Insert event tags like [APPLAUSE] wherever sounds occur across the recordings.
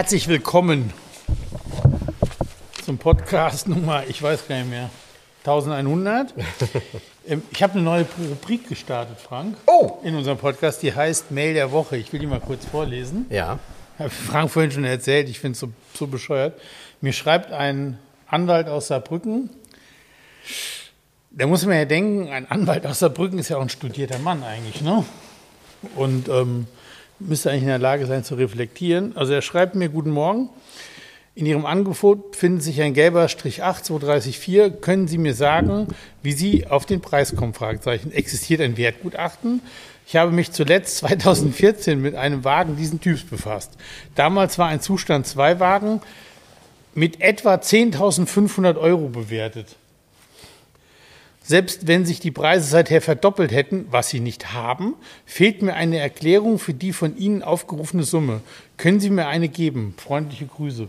Herzlich willkommen zum Podcast Nummer, ich weiß gar nicht mehr, 1100. [LAUGHS] Ähm, ich habe eine neue Rubrik gestartet, Frank. Oh! In unserem Podcast, die heißt Mail der Woche. Ich will die mal kurz vorlesen. Ja. Frank vorhin schon erzählt, ich finde es so, so bescheuert. Mir schreibt ein Anwalt aus Saarbrücken, da muss man ja denken, ein Anwalt aus Saarbrücken ist ja auch ein studierter Mann eigentlich, ne? Und ähm, müsste eigentlich in der Lage sein zu reflektieren. Also er schreibt mir, guten Morgen. In Ihrem Angebot findet sich ein gelber Strich 8 2334. Können Sie mir sagen, wie Sie auf den Preis kommen? Fragezeichen. Existiert ein Wertgutachten? Ich habe mich zuletzt [LAUGHS] 2014 mit einem Wagen diesen Typs befasst. Damals war ein Zustand 2 Wagen mit etwa 10.500 Euro bewertet. Selbst wenn sich die Preise seither verdoppelt hätten, was sie nicht haben, fehlt mir eine Erklärung für die von Ihnen aufgerufene Summe. Können Sie mir eine geben? Freundliche Grüße.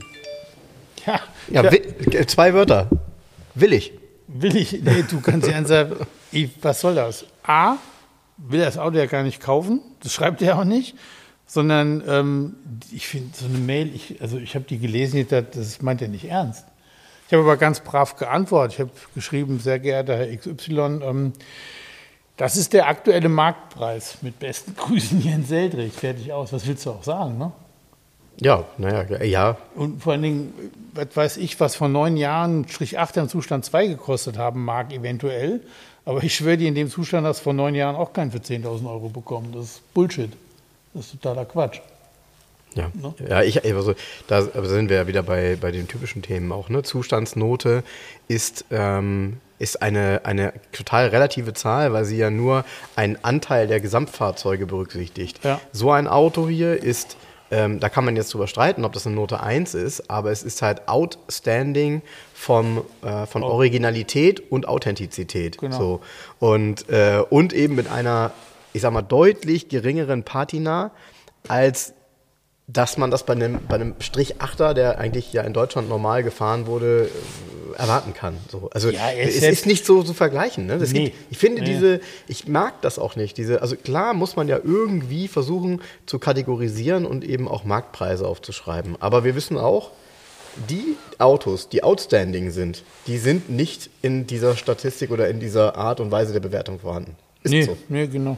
Ja, Ja, ja, wi- äh, zwei Wörter. Will ich. will ich. Nee, du kannst ja sagen, was soll das? A, will er das Auto ja gar nicht kaufen, das schreibt er auch nicht, sondern ähm, ich finde so eine Mail, ich, also ich habe die gelesen, das, das meint er nicht ernst. Ich habe aber ganz brav geantwortet. Ich habe geschrieben, sehr geehrter Herr XY, ähm, das ist der aktuelle Marktpreis. Mit besten Grüßen Jens Seldrich. Fertig aus. Was willst du auch sagen, ne? Ja, naja, ja. Und vor allen Dingen, was weiß ich, was vor neun Jahren Strich 8 im Zustand 2 gekostet haben mag, eventuell. Aber ich schwöre dir, in dem Zustand hast du vor neun Jahren auch keinen für 10.000 Euro bekommen. Das ist Bullshit. Das ist totaler Quatsch. Ja, Ne? ja ich, also, da sind wir ja wieder bei, bei den typischen Themen auch. Ne? Zustandsnote ist, ähm, ist eine, eine total relative Zahl, weil sie ja nur einen Anteil der Gesamtfahrzeuge berücksichtigt. Ja. So ein Auto hier ist, ähm, da kann man jetzt drüber streiten, ob das eine Note 1 ist, aber es ist halt outstanding vom, äh, von Originalität und Authentizität. Genau. So. Und, äh, und eben mit einer, ich sag mal, deutlich geringeren Patina als dass man das bei einem, bei einem Strich Achter, der eigentlich ja in Deutschland normal gefahren wurde, äh, erwarten kann. So. Also Ja, ist es ist nicht so zu vergleichen. Ne? Nee. gibt, ich finde Nee. diese, ich mag das auch nicht. Diese, also klar muss man ja irgendwie versuchen zu kategorisieren und eben auch Marktpreise aufzuschreiben. Aber wir wissen auch, die Autos, die outstanding sind, die sind nicht in dieser Statistik oder in dieser Art und Weise der Bewertung vorhanden. Ist nee, so. nee, genau.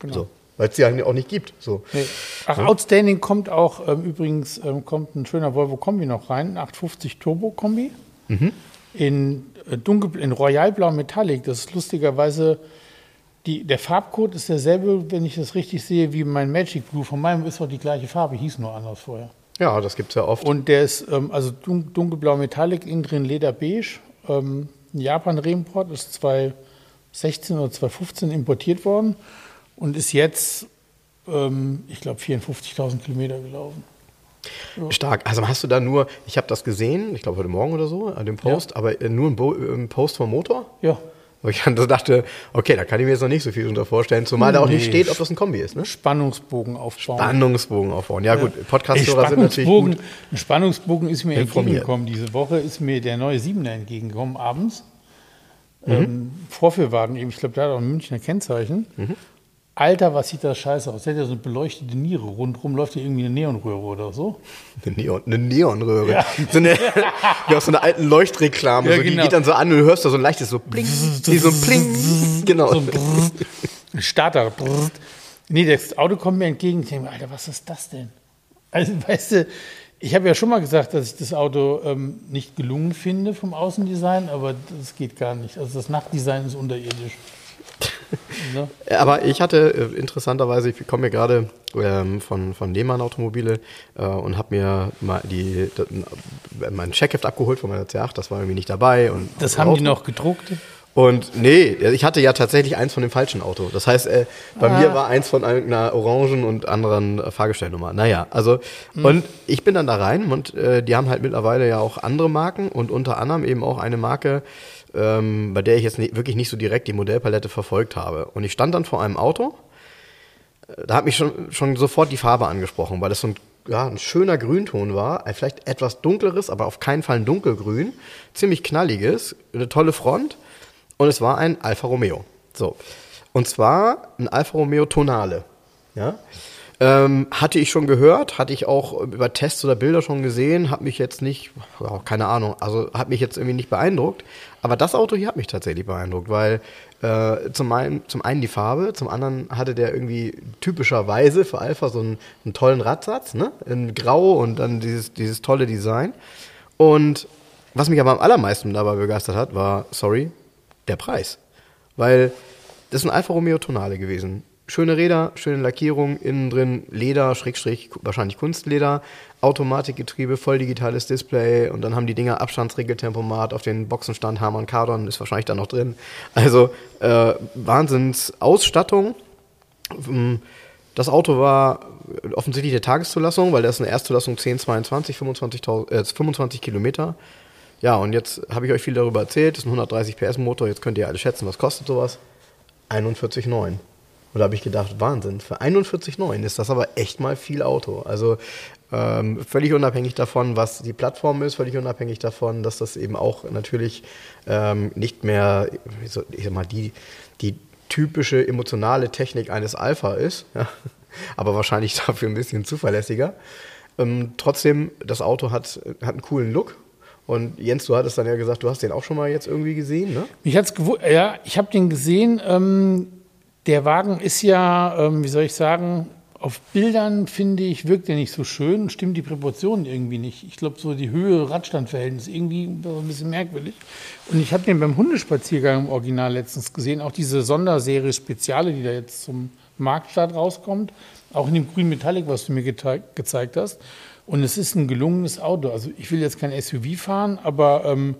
genau. so. Weil es die eigentlich auch nicht gibt. So. Nee. Ach, Outstanding kommt auch, ähm, übrigens ähm, kommt ein schöner Volvo Kombi noch rein, ein 850 Turbo Kombi. In, äh, dunkel, in Royalblau Metallic. Das ist lustigerweise, die, der Farbcode ist derselbe, wenn ich das richtig sehe, wie mein Magic Blue. Von meinem ist auch die gleiche Farbe, hieß nur anders vorher. Ja, das gibt es ja oft. Und der ist ähm, also dun dunkelblau Metallic, innen drin Lederbeige. Ähm, ein Japan-Reimport ist 2016 oder 2015 importiert worden und ist jetzt, ähm, ich glaube, 54.000 Kilometer gelaufen. Stark. Also hast du da nur, ich habe das gesehen, ich glaube heute Morgen oder so, an dem Post, aber äh, nur ein, Bo ein Post vom Motor? Ja, Wo ich dann dachte, okay, da kann ich mir jetzt noch nicht so viel unter vorstellen, zumal da auch nicht Nee. steht, ob das ein Kombi ist. Ne? Spannungsbogen aufbauen. Spannungsbogen aufbauen. Ja, gut, Ey, Podcast-Hörer sind natürlich gut. ein Spannungsbogen ist mir informiert. entgegengekommen. Diese Woche ist mir der neue Siebener entgegengekommen, abends. Mhm. Ähm, Vorführwagen, eben, ich glaube, der hat auch ein Münchner Kennzeichen. Mhm. Alter, was sieht das scheiße aus? Der hat ja so eine beleuchtete Niere. Rundrum läuft hier irgendwie eine Neonröhre oder so. Eine, Neon, eine Neonröhre. Ja. So eine, wie aus so einer alten Leuchtreklame. Ja, so, Die genau. geht dann so an und du hörst da so ein leichtes so Bling. Wie so ein Bling. Genau. So ein Brrrt, ein Starter. Brrrt. Nee, das Auto kommt mir entgegen. Ich denke mir, Alter, was ist das denn? Also, weißt du, ich habe ja schon mal gesagt, dass ich das Auto ähm, nicht gelungen finde vom Außendesign, aber das geht gar nicht. Also das Nachtdesign ist unterirdisch. Ne? Aber ich hatte äh, interessanterweise, ich komme mir gerade ähm, von, von Lehmann Automobile äh, und habe mir mal die, das, mein Checkheft abgeholt von meiner C8, das war irgendwie nicht dabei. Und Das haben die noch gedruckt. Und nee, ich hatte ja tatsächlich eins von dem falschen Auto. Das heißt, äh, bei ah. mir war eins von einer orangen und anderen äh, Fahrgestellnummer. Naja, also, mhm. und ich bin dann da rein und äh, die haben halt mittlerweile ja auch andere Marken und unter anderem eben auch eine Marke, ähm, bei der ich jetzt nicht, wirklich nicht so direkt die Modellpalette verfolgt habe. Und ich stand dann vor einem Auto, äh, da hat mich schon, schon sofort die Farbe angesprochen, weil das so ein ja, ein schöner Grünton war, vielleicht etwas dunkleres, aber auf keinen Fall ein dunkelgrün, ziemlich knalliges, eine tolle Front und es war ein Alfa Romeo. So. Und zwar ein Alfa Romeo Tonale. Ja. Ähm, hatte ich schon gehört, hatte ich auch über Tests oder Bilder schon gesehen, hat mich jetzt nicht, oh, keine Ahnung, also hat mich jetzt irgendwie nicht beeindruckt. Aber das Auto hier hat mich tatsächlich beeindruckt, weil äh, zum, einen, zum einen die Farbe, zum anderen hatte der irgendwie typischerweise für Alpha so einen, einen tollen Radsatz, ne? In Grau und dann dieses, dieses tolle Design. Und was mich aber am allermeisten dabei begeistert hat, war, sorry, der Preis. Weil das ist ein Alfa Romeo Tonale gewesen. Schöne Räder, schöne Lackierung, innen drin Leder, Schrägstrich, wahrscheinlich Kunstleder, Automatikgetriebe, voll digitales Display und dann haben die Dinger Abstandsregeltempomat auf den Boxenstand, Harman Kardon ist wahrscheinlich da noch drin. Also äh, Wahnsinnsausstattung. Ähm, das Auto war offensichtlich der Tageszulassung, weil das ist eine Erstzulassung 10, 22, 25, äh, 25 Kilometer. Ja, und jetzt habe ich euch viel darüber erzählt. Das ist ein 130 PS Motor. Jetzt könnt ihr alle schätzen, was kostet sowas? 41,9. Und da habe ich gedacht, Wahnsinn, für 41,9 ist das aber echt mal viel Auto. Also ähm, völlig unabhängig davon, was die Plattform ist, völlig unabhängig davon, dass das eben auch natürlich ähm, nicht mehr, ich sag mal, die, die typische emotionale Technik eines Alpha ist, ja? [LAUGHS] aber wahrscheinlich [LAUGHS] dafür ein bisschen zuverlässiger. Ähm, trotzdem, das Auto hat, hat einen coolen Look und Jens, du hattest dann ja gesagt, du hast den auch schon mal jetzt irgendwie gesehen, ne? Mich hat's ja, ich habe den gesehen. Ähm, der Wagen ist ja, ähm, wie soll ich sagen, auf Bildern finde ich, wirkt er nicht so schön, stimmt die Proportionen irgendwie nicht. Ich glaube, so die Höhe-Radstandverhältnis irgendwie ein bisschen merkwürdig. Und ich habe den beim Hundespaziergang im Original letztens gesehen, auch diese Sonderserie Speziale, die da jetzt zum Marktstart rauskommt, auch in dem grünen Metallic, was du mir gezeigt hast. Und es ist ein gelungenes Auto. Also ich will jetzt kein SUV fahren, aber ähm,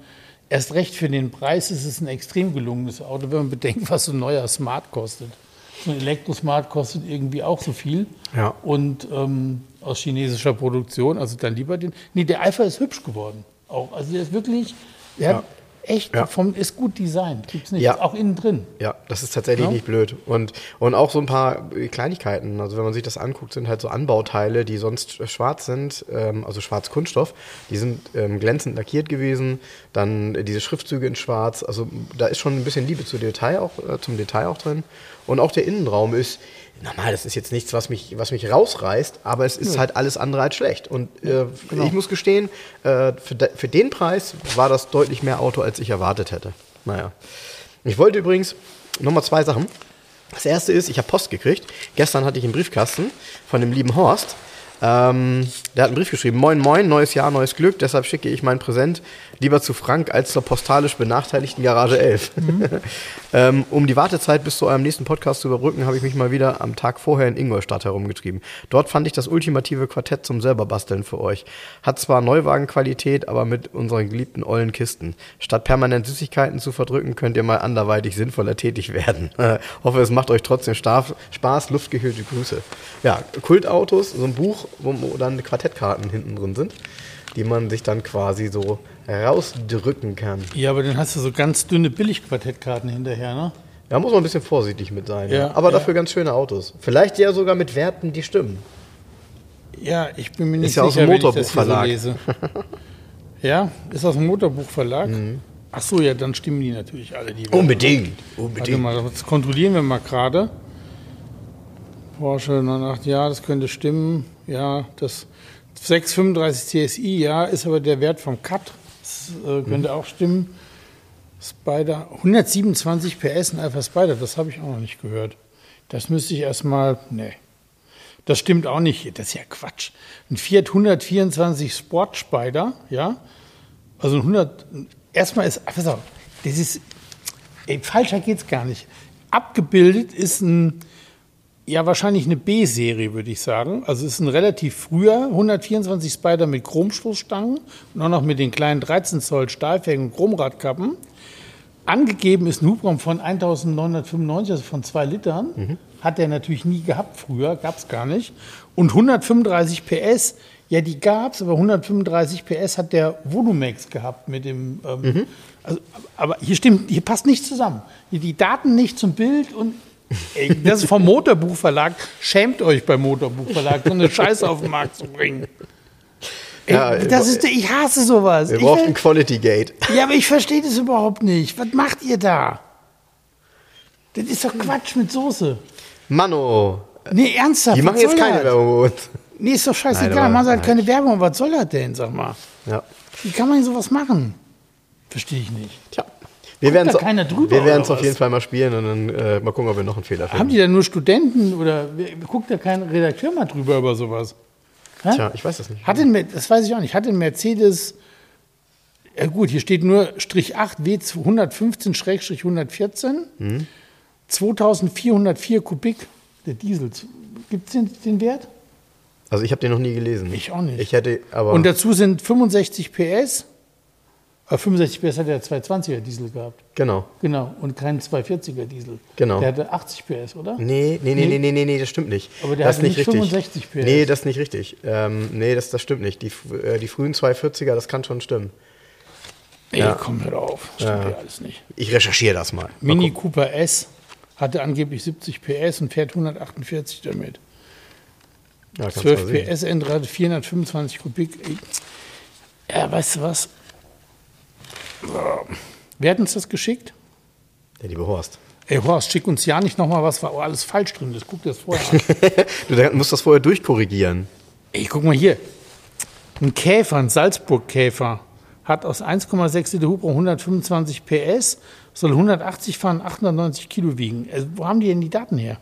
erst recht für den Preis ist es ein extrem gelungenes Auto, wenn man bedenkt, was so ein neuer Smart kostet. So ein Elektrosmart kostet irgendwie auch so viel. Ja. Und ähm, aus chinesischer Produktion, also dann lieber den. Nee, der Alpha ist hübsch geworden. Auch. Also der ist wirklich, der ja. hat echt ja. vom, ist gut designt. Gibt's nicht. Ja. Auch innen drin. Ja, das ist tatsächlich ja. nicht blöd. Und, und auch so ein paar Kleinigkeiten. Also wenn man sich das anguckt, sind halt so Anbauteile, die sonst schwarz sind, ähm, also schwarz Kunststoff. Die sind ähm, glänzend lackiert gewesen. Dann diese Schriftzüge in schwarz. Also da ist schon ein bisschen Liebe zu Detail auch, äh, zum Detail auch drin. Und auch der Innenraum ist, normal, das ist jetzt nichts, was mich, was mich rausreißt, aber es ist ja. halt alles andere als schlecht. Und äh, genau. ich muss gestehen, äh, für, de, für den Preis war das deutlich mehr Auto, als ich erwartet hätte. Naja. Ich wollte übrigens nochmal zwei Sachen. Das erste ist, ich habe Post gekriegt. Gestern hatte ich einen Briefkasten von dem lieben Horst. Ähm, der hat einen Brief geschrieben: Moin, moin, neues Jahr, neues Glück. Deshalb schicke ich mein Präsent lieber zu Frank als zur postalisch benachteiligten Garage 11. Mhm. [LAUGHS] ähm, um die Wartezeit bis zu eurem nächsten Podcast zu überbrücken, habe ich mich mal wieder am Tag vorher in Ingolstadt herumgetrieben. Dort fand ich das ultimative Quartett zum selberbasteln für euch. Hat zwar Neuwagenqualität, aber mit unseren geliebten ollen Kisten. Statt permanent Süßigkeiten zu verdrücken, könnt ihr mal anderweitig sinnvoller tätig werden. [LAUGHS] hoffe, es macht euch trotzdem Spaß. Luftgehüllte Grüße. Ja, Kultautos, so ein Buch, wo, dann Quartettkarten hinten drin sind die man sich dann quasi so rausdrücken kann. Ja, aber dann hast du so ganz dünne Billigquartettkarten hinterher, ne? Da muss man ein bisschen vorsichtig mit sein. Ja, ja. Aber ja. dafür ganz schöne Autos. Vielleicht ja sogar mit Werten, die stimmen. Ja, ich bin mir nicht ist ja sicher, aus dem Motorbuchverlag. So [LAUGHS] ja, ist aus dem Motorbuchverlag. Mhm. Ach so, ja, dann stimmen die natürlich alle. Die Unbedingt. Unbedingt. Warte mal, das kontrollieren wir mal gerade. Porsche 98, ja, das könnte stimmen. Ja, das 635 CSI, ja, ist aber der Wert vom Cut. Das äh, könnte mhm. auch stimmen. Spider, 127 PS in Alpha Spider, das habe ich auch noch nicht gehört. Das müsste ich erstmal, nee. Das stimmt auch nicht, das ist ja Quatsch. Ein Fiat 124 Sport Spider, ja, also ein 100, erstmal ist, pass auf, das ist, ey, falscher geht's gar nicht. Abgebildet ist ein ja, wahrscheinlich eine B-Serie, würde ich sagen. Also es ist ein relativ früher 124 Spider mit Chromstoßstangen und auch noch mit den kleinen 13 Zoll Stahlfelgen und Chromradkappen. angegeben ist ein Hubraum von 1995, also von zwei Litern. Mhm. Hat der natürlich nie gehabt früher, gab es gar nicht. Und 135 PS, ja, die gab es, aber 135 PS hat der Volumex gehabt mit dem. Ähm, Mhm. also, aber hier stimmt, hier passt nichts zusammen. Hier die Daten nicht zum Bild und. Ey, das ist vom Motorbuchverlag. Schämt euch beim Motorbuchverlag, so eine Scheiße auf den Markt zu bringen. Ey, Ja, das ist, ich hasse sowas. Wir brauchen ein Quality Gate. ja, aber ich verstehe das überhaupt nicht. Was macht ihr da? Das ist doch Quatsch mit Soße. Mano, Nee, ernsthaft. die machen jetzt keine das? Werbung. Nee, ist doch Nein, scheißegal. aber- Machen sie halt nein. keine Werbung. Was soll das denn, sag mal? Ja. Wie kann man denn sowas machen? Verstehe ich nicht. Tja. Wir werden drüber, wir werden es auf jeden? Fall mal spielen und dann äh, mal gucken, ob wir noch einen Fehler Haben finden. die da nur Studenten oder guckt da kein Redakteur mal drüber über sowas? Hä? Tja, ich weiß das nicht. Hat den, das weiß ich auch nicht. Hat den Mercedes, ja gut, hier steht nur Strich 8 W 115-114, Mhm. 2404 Kubik, der Diesel. Gibt es den, den Wert? Also ich habe den noch nie gelesen. Ich auch nicht. Ich hätte, aber Und dazu sind 65 PS. Aber 65 PS hat der 220er Diesel gehabt. genau. Genau. Und keinen 240er Diesel. Genau. Der hatte 80 PS, oder? Nee, nee, nee, nee, nee, nee, nee, das stimmt nicht. Aber der das hatte nicht richtig. 65 PS. Nee, das ist nicht richtig. Ähm, nee, das, das stimmt nicht. Die, äh, die frühen 240er, das kann schon stimmen. Ey, Ja. komm, hör auf. Das stimmt ja alles nicht. Ich recherchiere das mal. mal Mini gucken. Cooper S hatte angeblich 70 PS und fährt 148 damit. Ja, kannst 12 mal sehen. PS Endrad, 425 Kubik. Ey. Ja, weißt du was? Wer hat uns das geschickt? Der liebe Horst. Ey, Horst, schick uns ja nicht nochmal was, war oh, alles falsch drin. Das guck dir das vorher an. [LAUGHS] du musst das vorher durchkorrigieren. Ey, guck mal hier. Ein Käfer, ein Salzburg-Käfer, hat aus 1,6 Liter Hubraum 125 PS, soll 180 fahren, 890 Kilo wiegen. Also, wo haben die denn die Daten her?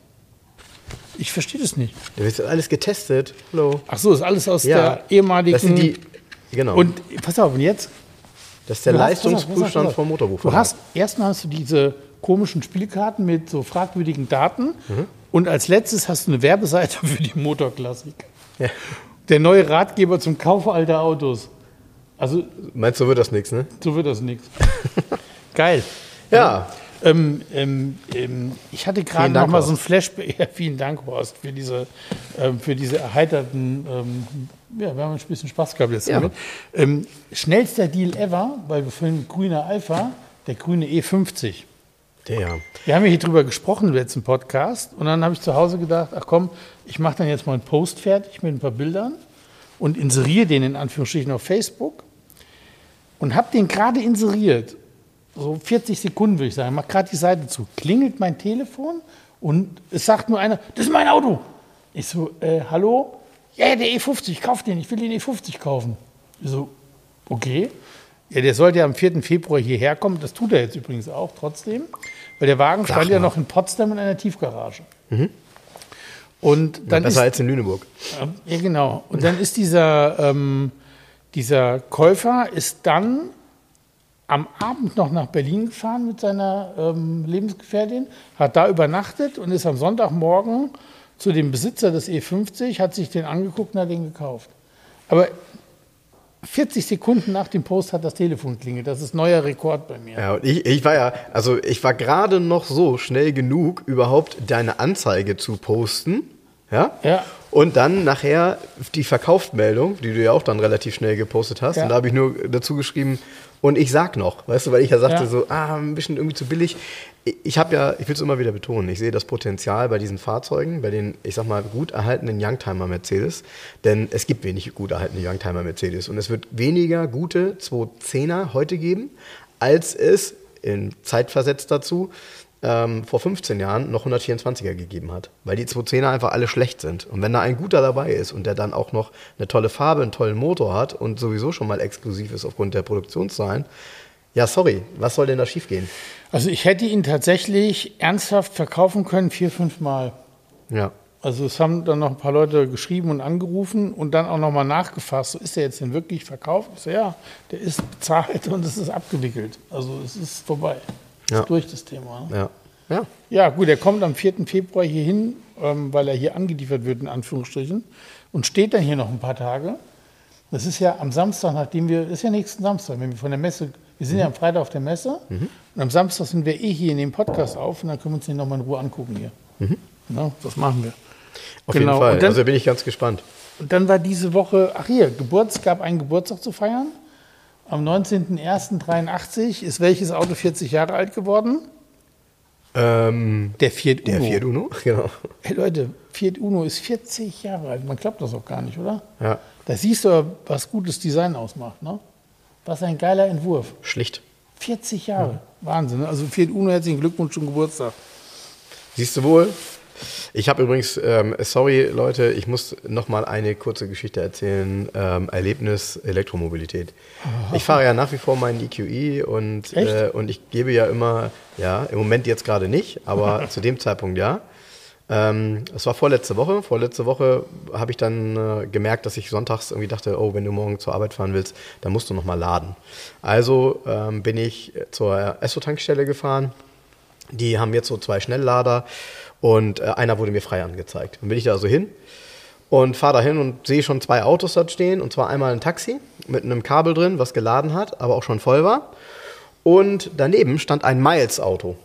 Ich verstehe das nicht. Da wird alles getestet. Hallo. Ach so, ist alles aus Ja. der ehemaligen. Das sind die. Genau. und pass auf, und jetzt? Das ist der Leistungsprüfstand vom Motorbuch. Du hast, erstmal hast du diese komischen Spielkarten mit so fragwürdigen Daten Mhm. und als letztes hast du eine Werbeseite [LAUGHS] für die Motorklassik. Ja. Der neue Ratgeber zum Kauf alter Autos. Also, Meinst du, wird das nichts, ne? so wird das nichts. [LAUGHS] Geil. Ja. Ähm, ähm, ähm, ich hatte gerade noch mal so ein Horst. Flashback. [LAUGHS] Ja, vielen Dank, Horst, für diese, ähm, für diese erheiterten. Ja, wir haben ein bisschen Spaß gehabt jetzt Ja. damit. Ähm, schnellster Deal ever, weil wir vorhin grüner Alpha, der grüne E50. Der. Wir haben ja hier drüber gesprochen im letzten Podcast und dann habe ich zu Hause gedacht, ach komm, ich mache dann jetzt mal einen Post fertig mit ein paar Bildern und inseriere den in Anführungsstrichen auf Facebook und habe den gerade inseriert. So 40 Sekunden würde ich sagen, mach gerade die Seite zu. Klingelt mein Telefon und es sagt nur einer, das ist mein Auto. Ich so, äh, hallo? Ja, der E50, ich kauf den, ich will den E50 kaufen. Ich so, okay. Ja, der sollte ja am 4. Februar hierher kommen. Das tut er jetzt übrigens auch trotzdem, weil der Wagen stand ja noch in Potsdam in einer Tiefgarage. Und dann ist, Besser als in Lüneburg. ja, genau. Und dann ist dieser, ähm, dieser Käufer ist dann am Abend noch nach Berlin gefahren mit seiner ähm, Lebensgefährtin, hat da übernachtet und ist am Sonntagmorgen zu dem Besitzer des E50, hat sich den angeguckt und hat den gekauft. Aber 40 Sekunden nach dem Post hat das Telefon klingelt. Das ist neuer Rekord bei mir. Ja, und ich, ich war ja, also ich war gerade noch so schnell genug, überhaupt deine Anzeige zu posten. Ja? Ja. Und dann nachher die Verkaufsmeldung, die du ja auch dann relativ schnell gepostet hast. Ja. Und da habe ich nur dazu geschrieben, und ich sag noch, weißt du, weil ich ja sagte Ja. so, ah, ein bisschen irgendwie zu billig. Ich- habe ja, ich will es immer wieder betonen, ich sehe das Potenzial bei diesen Fahrzeugen, bei den, ich sag mal, gut erhaltenen Youngtimer Mercedes. Denn es gibt wenig gut erhaltene Youngtimer Mercedes. Und es wird weniger gute 210er heute geben, als es in Zeitversetzt dazu ähm, vor 15 Jahren noch 124er gegeben hat. Weil die 210er einfach alle schlecht sind. Und wenn da ein guter dabei ist und der dann auch noch eine tolle Farbe, einen tollen Motor hat und sowieso schon mal exklusiv ist aufgrund der Produktionszahlen, ja, sorry, was soll denn da schiefgehen? Also ich hätte ihn tatsächlich ernsthaft verkaufen können, vier, fünf Mal. Ja. Also es haben dann noch ein paar Leute geschrieben und angerufen und dann auch nochmal nachgefasst, so ist der jetzt denn wirklich verkauft? Ich so, ja, der ist bezahlt und es ist abgewickelt. Also es ist vorbei. Ja. Ist durch das Thema. Ne? Ja. Ja. Ja gut, er kommt am 4. Februar hier hin, ähm, weil er hier angeliefert wird, in Anführungsstrichen, und steht dann hier noch ein paar Tage. Das ist ja am Samstag, nachdem wir, das ist ja nächsten Samstag, wenn wir von der Messe, wir sind ja am Freitag auf der Messe und am Samstag sind wir eh hier in dem Podcast auf und dann können wir uns den nochmal in Ruhe angucken hier. Ja, das machen wir. Auf Genau, jeden Fall. dann- also bin ich ganz gespannt. Und dann war diese Woche, ach hier, Geburts, gab einen Geburtstag zu feiern. Am 19.01.83 ist welches Auto 40 Jahre alt geworden? Ähm, Der Fiat Uno. der Fiat Uno, [LAUGHS] genau. Hey Leute, Fiat Uno ist 40 Jahre alt. Man glaubt das auch gar nicht, oder? Ja, Da siehst du, was gutes Design ausmacht. Ne? Was ein geiler Entwurf. schlicht. 40 Jahre. Wahnsinn. ne? Also Fiat Uno, herzlichen Glückwunsch zum Geburtstag. Siehst du wohl? Ich habe übrigens, ähm, sorry Leute, ich muss noch mal eine kurze Geschichte erzählen. Ähm, Erlebnis Elektromobilität. Ich fahre ja nach wie vor meinen EQE und, äh, und ich gebe ja immer, ja, im Moment jetzt gerade nicht, aber [LAUGHS] zu dem Zeitpunkt ja. Ähm, Es war vorletzte Woche. Vorletzte Woche habe ich dann äh, gemerkt, dass ich sonntags irgendwie dachte, oh, wenn du morgen zur Arbeit fahren willst, dann musst du noch mal laden. Also ähm, bin ich zur Esso-Tankstelle gefahren. Die haben jetzt so zwei Schnelllader und äh, einer wurde mir frei angezeigt. Dann bin ich da also hin und fahre da hin und sehe schon zwei Autos dort stehen. Und zwar einmal ein Taxi mit einem Kabel drin, was geladen hat, aber auch schon voll war. Und daneben stand ein Miles-Auto.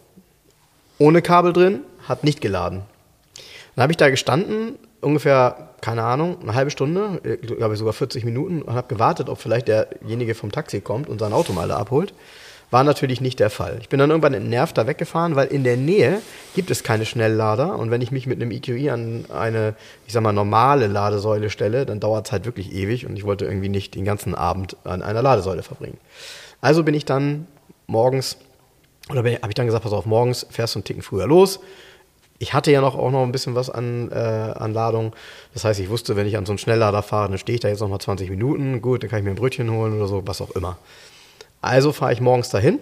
Ohne Kabel drin, hat nicht geladen. Dann habe ich da gestanden, ungefähr, keine Ahnung, eine halbe Stunde, äh, glaube ich sogar 40 Minuten, und habe gewartet, ob vielleicht derjenige vom Taxi kommt und sein Auto mal da abholt. War natürlich nicht der Fall. Ich bin dann irgendwann entnervt da weggefahren, weil in der Nähe gibt es keine Schnelllader. Und wenn ich mich mit einem EQI an eine, ich sag mal, normale Ladesäule stelle, dann dauert es halt wirklich ewig und ich wollte irgendwie nicht den ganzen Abend an einer Ladesäule verbringen. Also bin ich dann morgens oder habe ich dann gesagt, pass auf, morgens fährst du einen Ticken früher los. Ich hatte ja noch auch noch ein bisschen was an, äh, an Ladung. Das heißt, ich wusste, wenn ich an so einen Schnelllader fahre, dann stehe ich da jetzt noch mal 20 Minuten. Gut, dann kann ich mir ein Brötchen holen oder so, was auch immer. Also fahre ich morgens dahin.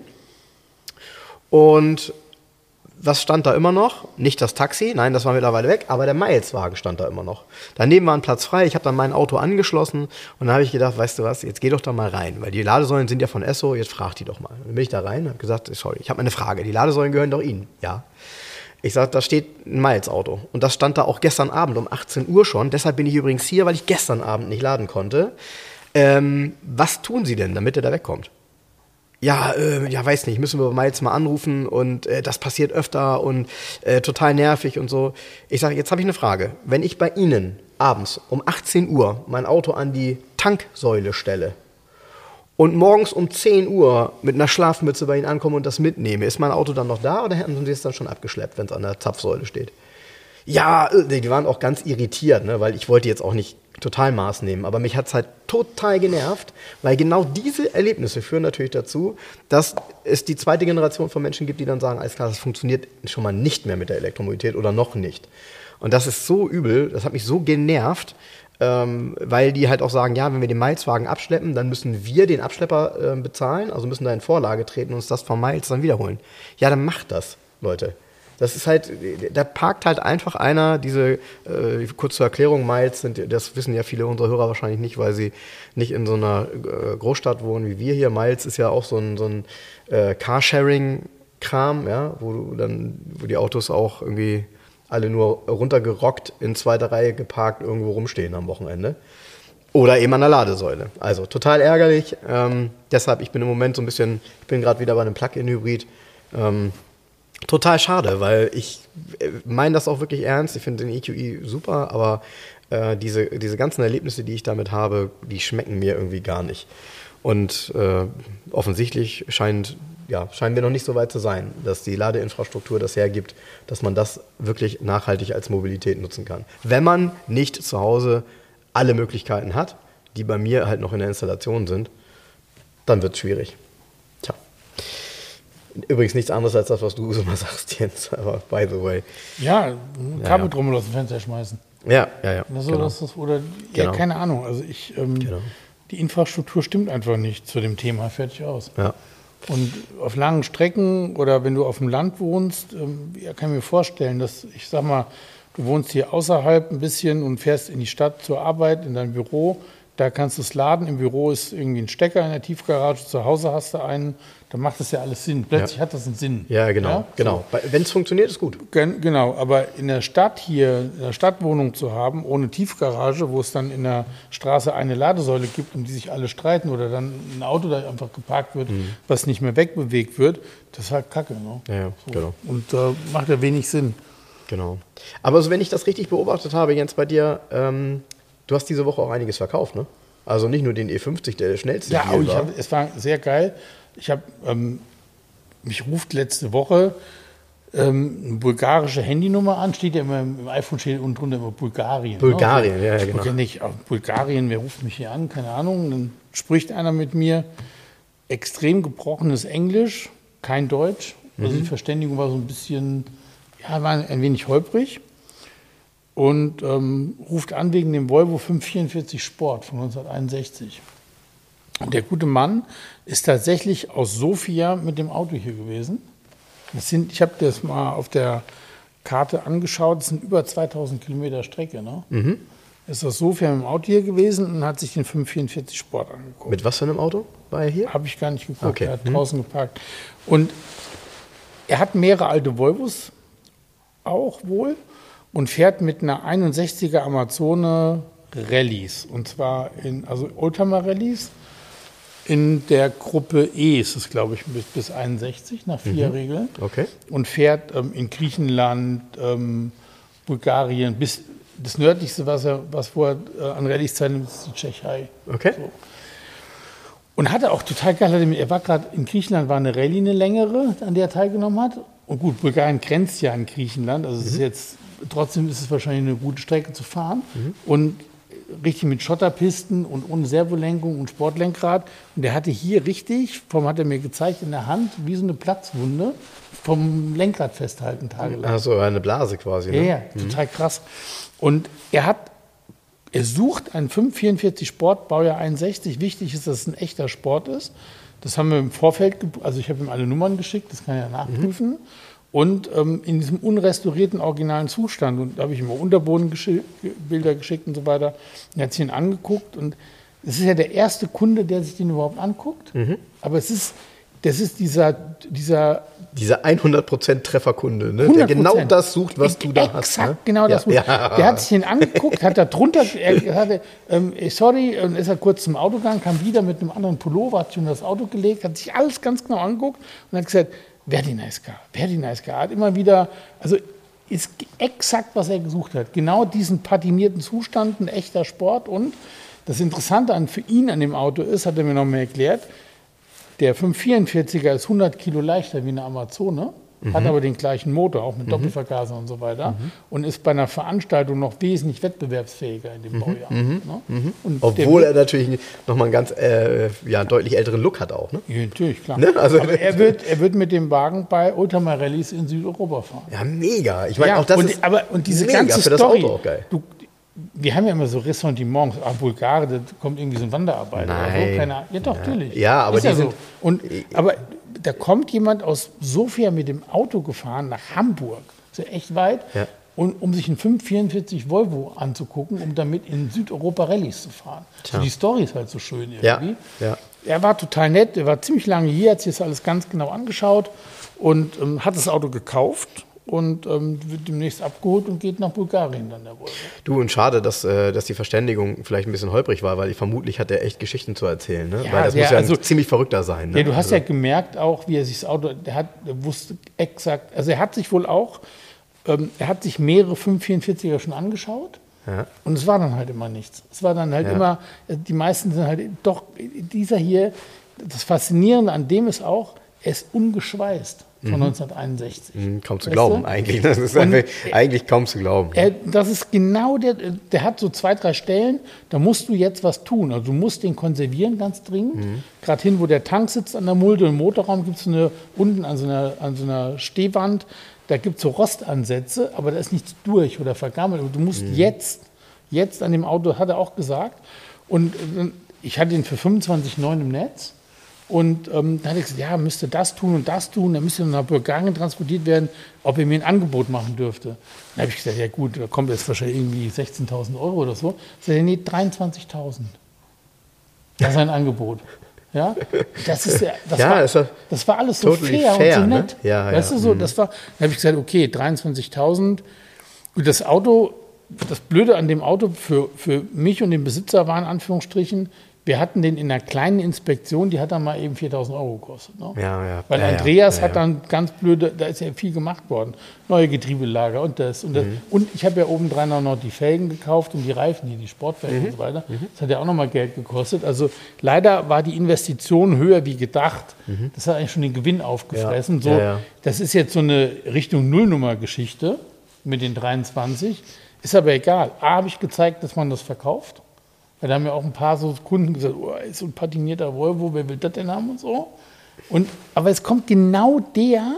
Und was stand da immer noch? Nicht das Taxi, nein, das war mittlerweile weg, aber der Miles-Wagen stand da immer noch. Daneben war ein Platz frei, ich habe dann mein Auto angeschlossen und dann habe ich gedacht, weißt du was, jetzt geh doch da mal rein, weil die Ladesäulen sind ja von Esso, jetzt frag die doch mal. Dann bin ich da rein und habe gesagt, sorry, ich habe eine Frage, die Ladesäulen gehören doch Ihnen, ja. Ich sage, da steht ein Miles-Auto und das stand da auch gestern Abend um 18 Uhr schon, deshalb bin ich übrigens hier, weil ich gestern Abend nicht laden konnte. Ähm, was tun Sie denn, damit er da wegkommt? Ja, äh, ja, weiß nicht, müssen wir Miles mal anrufen und äh, das passiert öfter und äh, total nervig und so. Ich sage, jetzt habe ich eine Frage. Wenn ich bei Ihnen abends um 18 Uhr mein Auto an die Tanksäule stelle und morgens um 10 Uhr mit einer Schlafmütze bei Ihnen ankomme und das mitnehme, ist mein Auto dann noch da oder haben Sie es dann schon abgeschleppt, wenn es an der Zapfsäule steht? Ja, äh, die waren auch ganz irritiert, ne, weil ich wollte jetzt auch nicht total Maß nehmen, aber mich hat's halt total genervt, weil genau diese Erlebnisse führen natürlich dazu, dass es die zweite Generation von Menschen gibt, die dann sagen, alles klar, das funktioniert schon mal nicht mehr mit der Elektromobilität oder noch nicht. Und das ist so übel, das hat mich so genervt, ähm, weil die halt auch sagen, ja, wenn wir den Miles-Wagen abschleppen, dann müssen wir den Abschlepper äh, bezahlen, also müssen da in Vorlage treten und uns das vom Miles dann wiederholen. Ja, dann macht das, Leute. Das ist halt, da parkt halt einfach einer, diese, äh, kurz zur Erklärung, Miles sind, das wissen ja viele unserer Hörer wahrscheinlich nicht, weil sie nicht in so einer äh, Großstadt wohnen wie wir hier. Miles ist ja auch so ein, so ein äh, Carsharing-Kram, ja, wo du dann, wo die Autos auch irgendwie alle nur runtergerockt in zweiter Reihe geparkt irgendwo rumstehen am Wochenende. Oder eben an der Ladesäule. Also total ärgerlich. Ähm, deshalb, ich bin im Moment so ein bisschen, ich bin gerade wieder bei einem Plug-in-Hybrid. Ähm, total schade, weil ich äh, meine das auch wirklich ernst. Ich finde den EQI super, aber äh, diese, diese ganzen Erlebnisse, die ich damit habe, die schmecken mir irgendwie gar nicht. Und äh, offensichtlich scheint, ja, scheinen wir noch nicht so weit zu sein, dass die Ladeinfrastruktur das hergibt, dass man das wirklich nachhaltig als Mobilität nutzen kann. Wenn man nicht zu Hause alle Möglichkeiten hat, die bei mir halt noch in der Installation sind, dann wird es schwierig. Tja. Übrigens nichts anderes als das, was du so mal [LAUGHS] sagst, Jens, aber by the way. Ja, Kabeltrommel aus dem Fenster schmeißen. Ja, ja, ja. Also genau. das oder, Genau. ja, keine Ahnung. Also ich, ähm, Genau. die Infrastruktur stimmt einfach nicht zu dem Thema. Fertig aus. ja. Und auf langen Strecken oder wenn du auf dem Land wohnst, ähm, ja, kann ich mir vorstellen, dass ich sag mal, du wohnst hier außerhalb ein bisschen und fährst in die Stadt zur Arbeit, in dein Büro, Da kannst du es laden. Im Büro ist irgendwie ein Stecker in der Tiefgarage. Zu Hause hast du einen. Da macht das ja alles Sinn. Plötzlich Ja. hat das einen Sinn. Ja, genau. Ja? genau. Wenn es funktioniert, ist gut. Gen genau, aber in der Stadt hier, in der Stadtwohnung zu haben, ohne Tiefgarage, wo es dann in der Straße eine Ladesäule gibt, um die sich alle streiten oder dann ein Auto da einfach geparkt wird, was nicht mehr wegbewegt wird, das ist halt Kacke. Ne? Ja, ja, genau. Und da macht ja wenig Sinn. Genau. Aber so, wenn ich das richtig beobachtet habe, Jens, bei dir, ähm, du hast diese Woche auch einiges verkauft, ne? Also nicht nur den E50, der der schnellste Ja, Deal oh, ich war. hab, es war sehr geil. Ich habe, ähm, mich ruft letzte Woche ähm, eine bulgarische Handynummer an, steht ja immer im iPhone steht unten drunter immer Bulgarien. Bulgarien, ja, ja, Ich genau. ja nicht Bulgarien, wer ruft mich hier an, keine Ahnung. Dann spricht einer mit mir, extrem gebrochenes Englisch, kein Deutsch. Also Mhm. die Verständigung war so ein bisschen, ja, war ein wenig holprig. Und ähm, ruft an wegen dem Volvo 544 Sport von 1961. Und der gute Mann ist tatsächlich aus Sofia mit dem Auto hier gewesen. Das sind, ich habe das mal auf der Karte angeschaut, das sind über 2000 Kilometer Strecke. Ne? Mhm. Ist aus Sofia mit dem Auto hier gewesen und hat sich den 544 Sport angeguckt. Mit was für einem Auto war er hier? Habe ich gar nicht geguckt. Okay. Er hat Hm. draußen geparkt. Und er hat mehrere alte Volvos auch wohl und fährt mit einer 61er Amazone Rallyes. Und zwar in, also Oldtimer Rallyes. In der Gruppe E ist es, glaube ich, bis, bis 61 nach vier Regeln. Okay. Und fährt ähm, in Griechenland, ähm, Bulgarien, bis das nördlichste, was er, was vorher äh, an Rallyes teilnimmt, ist die Tschechei. Okay. So. Und hatte auch total geil, er war gerade in Griechenland, war eine Rallye, eine längere, an der er teilgenommen hat. Und gut, Bulgarien grenzt ja an Griechenland, also es ist jetzt, trotzdem ist es wahrscheinlich eine gute Strecke zu fahren. Und richtig mit Schotterpisten und ohne Servolenkung und Sportlenkrad. Und der hatte hier richtig, vom hat er mir gezeigt, in der Hand, wie so eine Platzwunde, vom Lenkrad festhalten tagelang. Also eine Blase quasi. Ja, Ne? ja, total krass. Und er hat, er sucht einen 544 Sport, Baujahr 61. Wichtig ist, dass es ein echter Sport ist. Das haben wir im Vorfeld, also ich habe ihm alle Nummern geschickt, das kann er nachprüfen. Und ähm, in diesem unrestaurierten originalen Zustand, und da habe ich ihm auch Unterbodenbilder geschickt und so weiter, und er hat sich ihn angeguckt und es ist ja der erste Kunde, der sich den überhaupt anguckt. Aber es ist, das ist dieser, dieser Dieser 100% Trefferkunde, ne? der 100%. genau das sucht, was du da hast. Exakt, Ne? genau das. Ja. sucht. Der hat sich den angeguckt, hat da drunter, er hatte, ähm, sorry, und ist er kurz zum Auto gegangen, kam wieder mit einem anderen Pullover, hat sich unter das Auto gelegt, hat sich alles ganz genau angeguckt und hat gesagt, die Nice Car, die Nice Car. Hat immer wieder, also ist exakt, was er gesucht hat. Genau diesen patinierten Zustand, ein echter Sport und das Interessante an, für ihn an dem Auto ist, hat er mir noch mal erklärt, der 544er ist 100 Kilo leichter wie eine Amazone, hat aber den gleichen Motor, auch mit Doppelvergaser und so weiter, und ist bei einer Veranstaltung noch wesentlich wettbewerbsfähiger in dem Baujahr. Ne? Und Obwohl er natürlich nochmal einen ganz äh, ja, deutlich älteren Look hat auch. Ne? Ja, natürlich, klar. Ne? Also- aber er wird, er wird mit dem Wagen bei Ultramar Rallyes in Südeuropa fahren. Ja, mega. Ich meine, Ja, auch das und, ist aber, und diese mega ganze für das Story, Auto auch geil. Du, wir haben ja immer so Ressentiments, ah, Bulgare, da kommt irgendwie so ein Wanderarbeiter oder Nein. so, keine. Ja, doch, natürlich. Ja, aber Ist die ja so. sind- Und, aber da kommt jemand aus Sofia mit dem Auto gefahren nach Hamburg, ist ja echt weit, Ja. und, um sich einen 544 Volvo anzugucken, um damit in Südeuropa Rallyes zu fahren. So, die Story ist halt so schön Ja, irgendwie. ja. Er war total nett, er war ziemlich lange hier, hat sich das alles ganz genau angeschaut und ähm, hat das Auto gekauft und ähm, wird demnächst abgeholt und geht nach Bulgarien dann der Volvo. Du, und schade, dass, äh, dass die Verständigung vielleicht ein bisschen holprig war, weil vermutlich hat er echt Geschichten zu erzählen. Ne? Ja, weil das der- muss ja also- ein ziemlich verrückter sein. Ne? Ja, du hast also, ja gemerkt auch, wie er sich das Auto, der hat, der wusste exakt, also er hat sich wohl auch, ähm, er hat sich mehrere 544er schon angeschaut. Ja. Und es war dann halt immer nichts. Es war dann halt Ja. immer, äh, die meisten sind halt doch, dieser hier, das Faszinierende an dem ist auch, er ist ungeschweißt von 1961. Hm, Kaum zu Weißt glauben, du? eigentlich. Das ist einfach, eigentlich kaum zu glauben. Er, das ist genau der, der hat so zwei, drei Stellen, da musst du jetzt was tun. Also du musst den konservieren ganz dringend. Mhm. Gerade hin, wo der Tank sitzt an der Mulde, im Motorraum gibt es eine, unten an so einer, an so einer Stehwand, da gibt es so Rostansätze, aber da ist nichts durch oder vergammelt. Und du musst Mhm. jetzt, jetzt an dem Auto, hat er auch gesagt. Und äh, ich hatte ihn für 25,9 im Netz. Und ähm, dann hat er gesagt, ja, müsste das tun und das tun, dann müsste nach Bulgarien transportiert werden, ob er mir ein Angebot machen dürfte. Dann habe ich gesagt, ja gut, da kommt jetzt wahrscheinlich irgendwie 16.000 Euro oder so. Sagt er, nee, 23.000. Das ist ein Angebot. Ja, das ist das, Ja, war, ja das war alles so totally fair, fair, und so ne? nett. Ja, weißt ja, du so, das war, da habe ich gesagt, okay, 23.000. Gut, das Auto, das Blöde an dem Auto für, für mich und den Besitzer war in Anführungsstrichen, wir hatten den in einer kleinen Inspektion, die hat dann mal eben 4.000 Euro gekostet. Ne? Ja, ja. Weil ja, Andreas ja, hat dann ganz blöde, da ist ja viel gemacht worden. Neue Getriebelager und das und das. Mhm. Und ich habe ja obendrein auch noch die Felgen gekauft und die Reifen, hier, die Sportfelgen Mhm. und so weiter. Das hat ja auch nochmal Geld gekostet. Also leider war die Investition höher wie gedacht. Das hat eigentlich schon den Gewinn aufgefressen. Mhm. So. Das ist jetzt so eine Richtung Nullnummer-Geschichte mit den 23. Ist aber egal. A, habe ich gezeigt, dass man das verkauft. Weil da haben ja auch ein paar so Kunden gesagt, oh, ist so ein patinierter Volvo, wer will das denn haben und so. Und, aber es kommt genau der,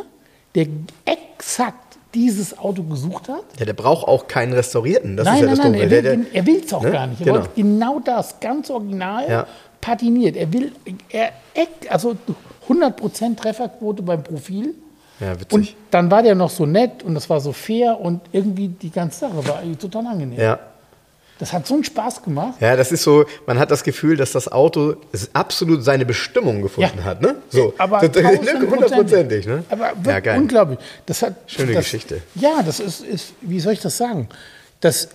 der exakt dieses Auto gesucht hat. Ja, der braucht auch keinen restaurierten. Das nein, ist ja nein, das nein, Dumme. er will es auch Ne? gar nicht. Er Genau. wollte genau das, ganz original, Ja. patiniert. Er will, er, also 100% Trefferquote beim Profil. Ja, witzig. Und dann war der noch so nett und das war so fair und irgendwie die ganze Sache war total angenehm. ja. Das hat so einen Spaß gemacht. Ja, das ist so, man hat das Gefühl, dass das Auto absolut seine Bestimmung gefunden Ja. hat, ne? So, aber [LAUGHS] tausendprozentig. hundertprozentig, ne? Aber ja, wirklich geil. unglaublich. Das hat, Schöne das, Geschichte. Ja, das ist, ist, wie soll ich das sagen? Das,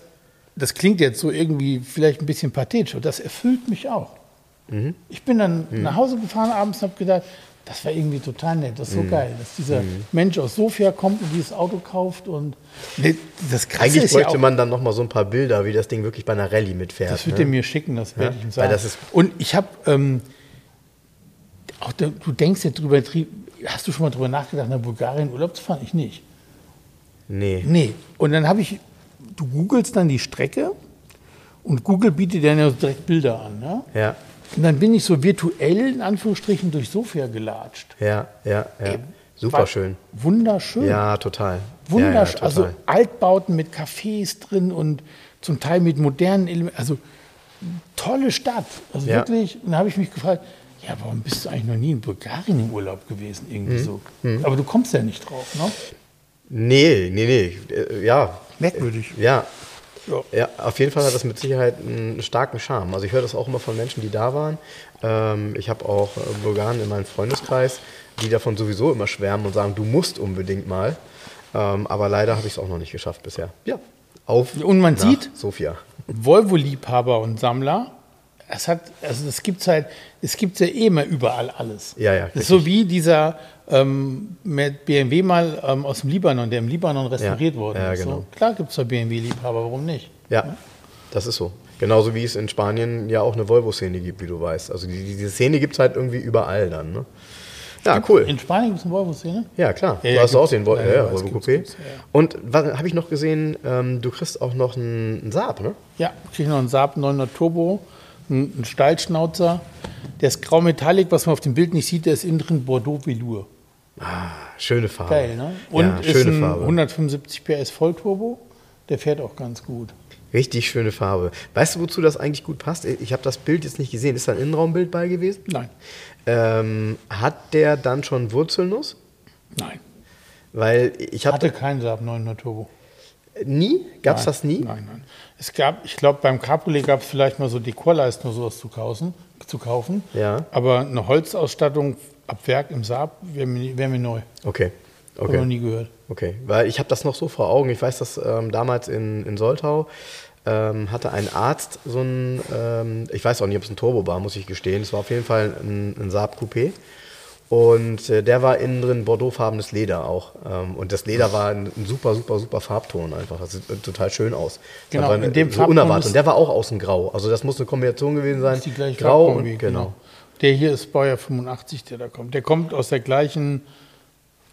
das klingt jetzt so irgendwie vielleicht ein bisschen pathetisch, aber das erfüllt mich auch. Mhm. Ich bin dann nach Hause gefahren abends und habe gedacht, das war irgendwie total nett, das ist Mhm. so geil, dass dieser Mensch aus Sofia kommt und dieses Auto kauft und Ne, das Krasse Eigentlich ist ja bräuchte auch, man dann noch mal so ein paar Bilder, wie das Ding wirklich bei einer Rallye mitfährt. Das wird ne? er mir schicken, das werde ich ihm sagen. und ich habe, ähm, auch da, du denkst jetzt drüber, hast du schon mal drüber nachgedacht, nach Bulgarien Urlaub zu fahren? Ich nicht. Nee. Nee. Und dann habe ich, du googelst dann die Strecke und Google bietet dir dann ja direkt Bilder an. Ne? Ja, Und dann bin ich so virtuell, in Anführungsstrichen, durch Sofia gelatscht. ja, ja, ja. Super War schön. Wunderschön. Ja, total. Wunderschön. Ja, ja, total. also Altbauten mit Cafés drin und zum Teil mit modernen Elementen. Also tolle Stadt. Also Ja. wirklich. Und da habe ich mich gefragt, ja, warum bist du eigentlich noch nie in Bulgarien im Urlaub gewesen? Irgendwie Mhm. so. Aber du kommst ja nicht drauf, ne? Nee, nee, nee. Äh, Ja, Merkwürdig. ja. Ja. Ja, auf jeden Fall hat das mit Sicherheit einen starken Charme. Also ich höre das auch immer von Menschen, die da waren. Ähm, ich habe auch äh, Bulgaren in meinem Freundeskreis, die davon sowieso immer schwärmen und sagen, du musst unbedingt mal. Ähm, aber leider habe ich es auch noch nicht geschafft bisher. Ja, auf Und man sieht- Sofia. Volvo-Liebhaber und Sammler, es hat, also es gibt halt, es gibt ja eh immer überall alles. Ja, ja, so wie dieser ähm, mit BMW mal ähm, aus dem Libanon, der im Libanon restauriert Ja, worden ja, ist. genau. So, klar gibt es da BMW-Liebhaber, warum nicht? Ja, das ist so. Genauso wie es in Spanien ja auch eine Volvo-Szene gibt, wie du weißt. Also die, diese Szene gibt es halt irgendwie überall dann. Ne? Ja, cool. In Spanien gibt es eine Volvo-Szene? Ja, klar. Ja, du ja, hast auch den Vol Ja, ja, ja, ja, Volvo Coupé. gibt's, ja, ja. Und was habe ich noch gesehen? Ähm, du kriegst auch noch einen, einen Saab, ne? Ja, kriege noch einen Saab 900 Turbo, einen, einen Steilschnauzer. Der ist grau metallic, was man auf dem Bild nicht sieht, der ist innen drin Bordeaux Velour. Schöne Farbe. Geil, ne? Und ja, ist schöne ein Farbe. 175 PS Vollturbo. Der fährt auch ganz gut. Richtig schöne Farbe. Weißt du, wozu das eigentlich gut passt? Ich habe das Bild jetzt nicht gesehen. Ist da ein Innenraumbild bei gewesen? Nein, Ähm, hat der dann schon Wurzelnuss? nein. Weil ich Hatte keinen Saab 900 Turbo. Nie, gab es das nie? Nein, nein. Es gab, ich glaube, beim Cabriolet gab es vielleicht mal so Dekorleisten oder sowas zu kaufen. Zu kaufen. Ja. Aber eine Holzausstattung ab Werk im Saab wäre mir, wär mir neu. Okay. Ich noch Okay. nie gehört. Okay, weil ich habe das noch so vor Augen. Ich weiß, dass ähm, damals in, in Soltau ähm, hatte ein Arzt so ein, ähm, ich weiß auch nicht, ob es ein Turbo war, muss ich gestehen. Es war auf jeden Fall ein, ein Saab Coupé. Und äh, der war innen drin bordeauxfarbenes Leder auch. Ähm, und das Leder war ein, ein super, super, super Farbton einfach. Das sieht äh, total schön aus. Genau, Aber in dem so Farbton unerwartet. Und der war auch außen grau. Also das muss eine Kombination gewesen sein. ist die gleiche grau und genau. Der hier ist Baujahr 85, der da kommt. Der kommt aus der gleichen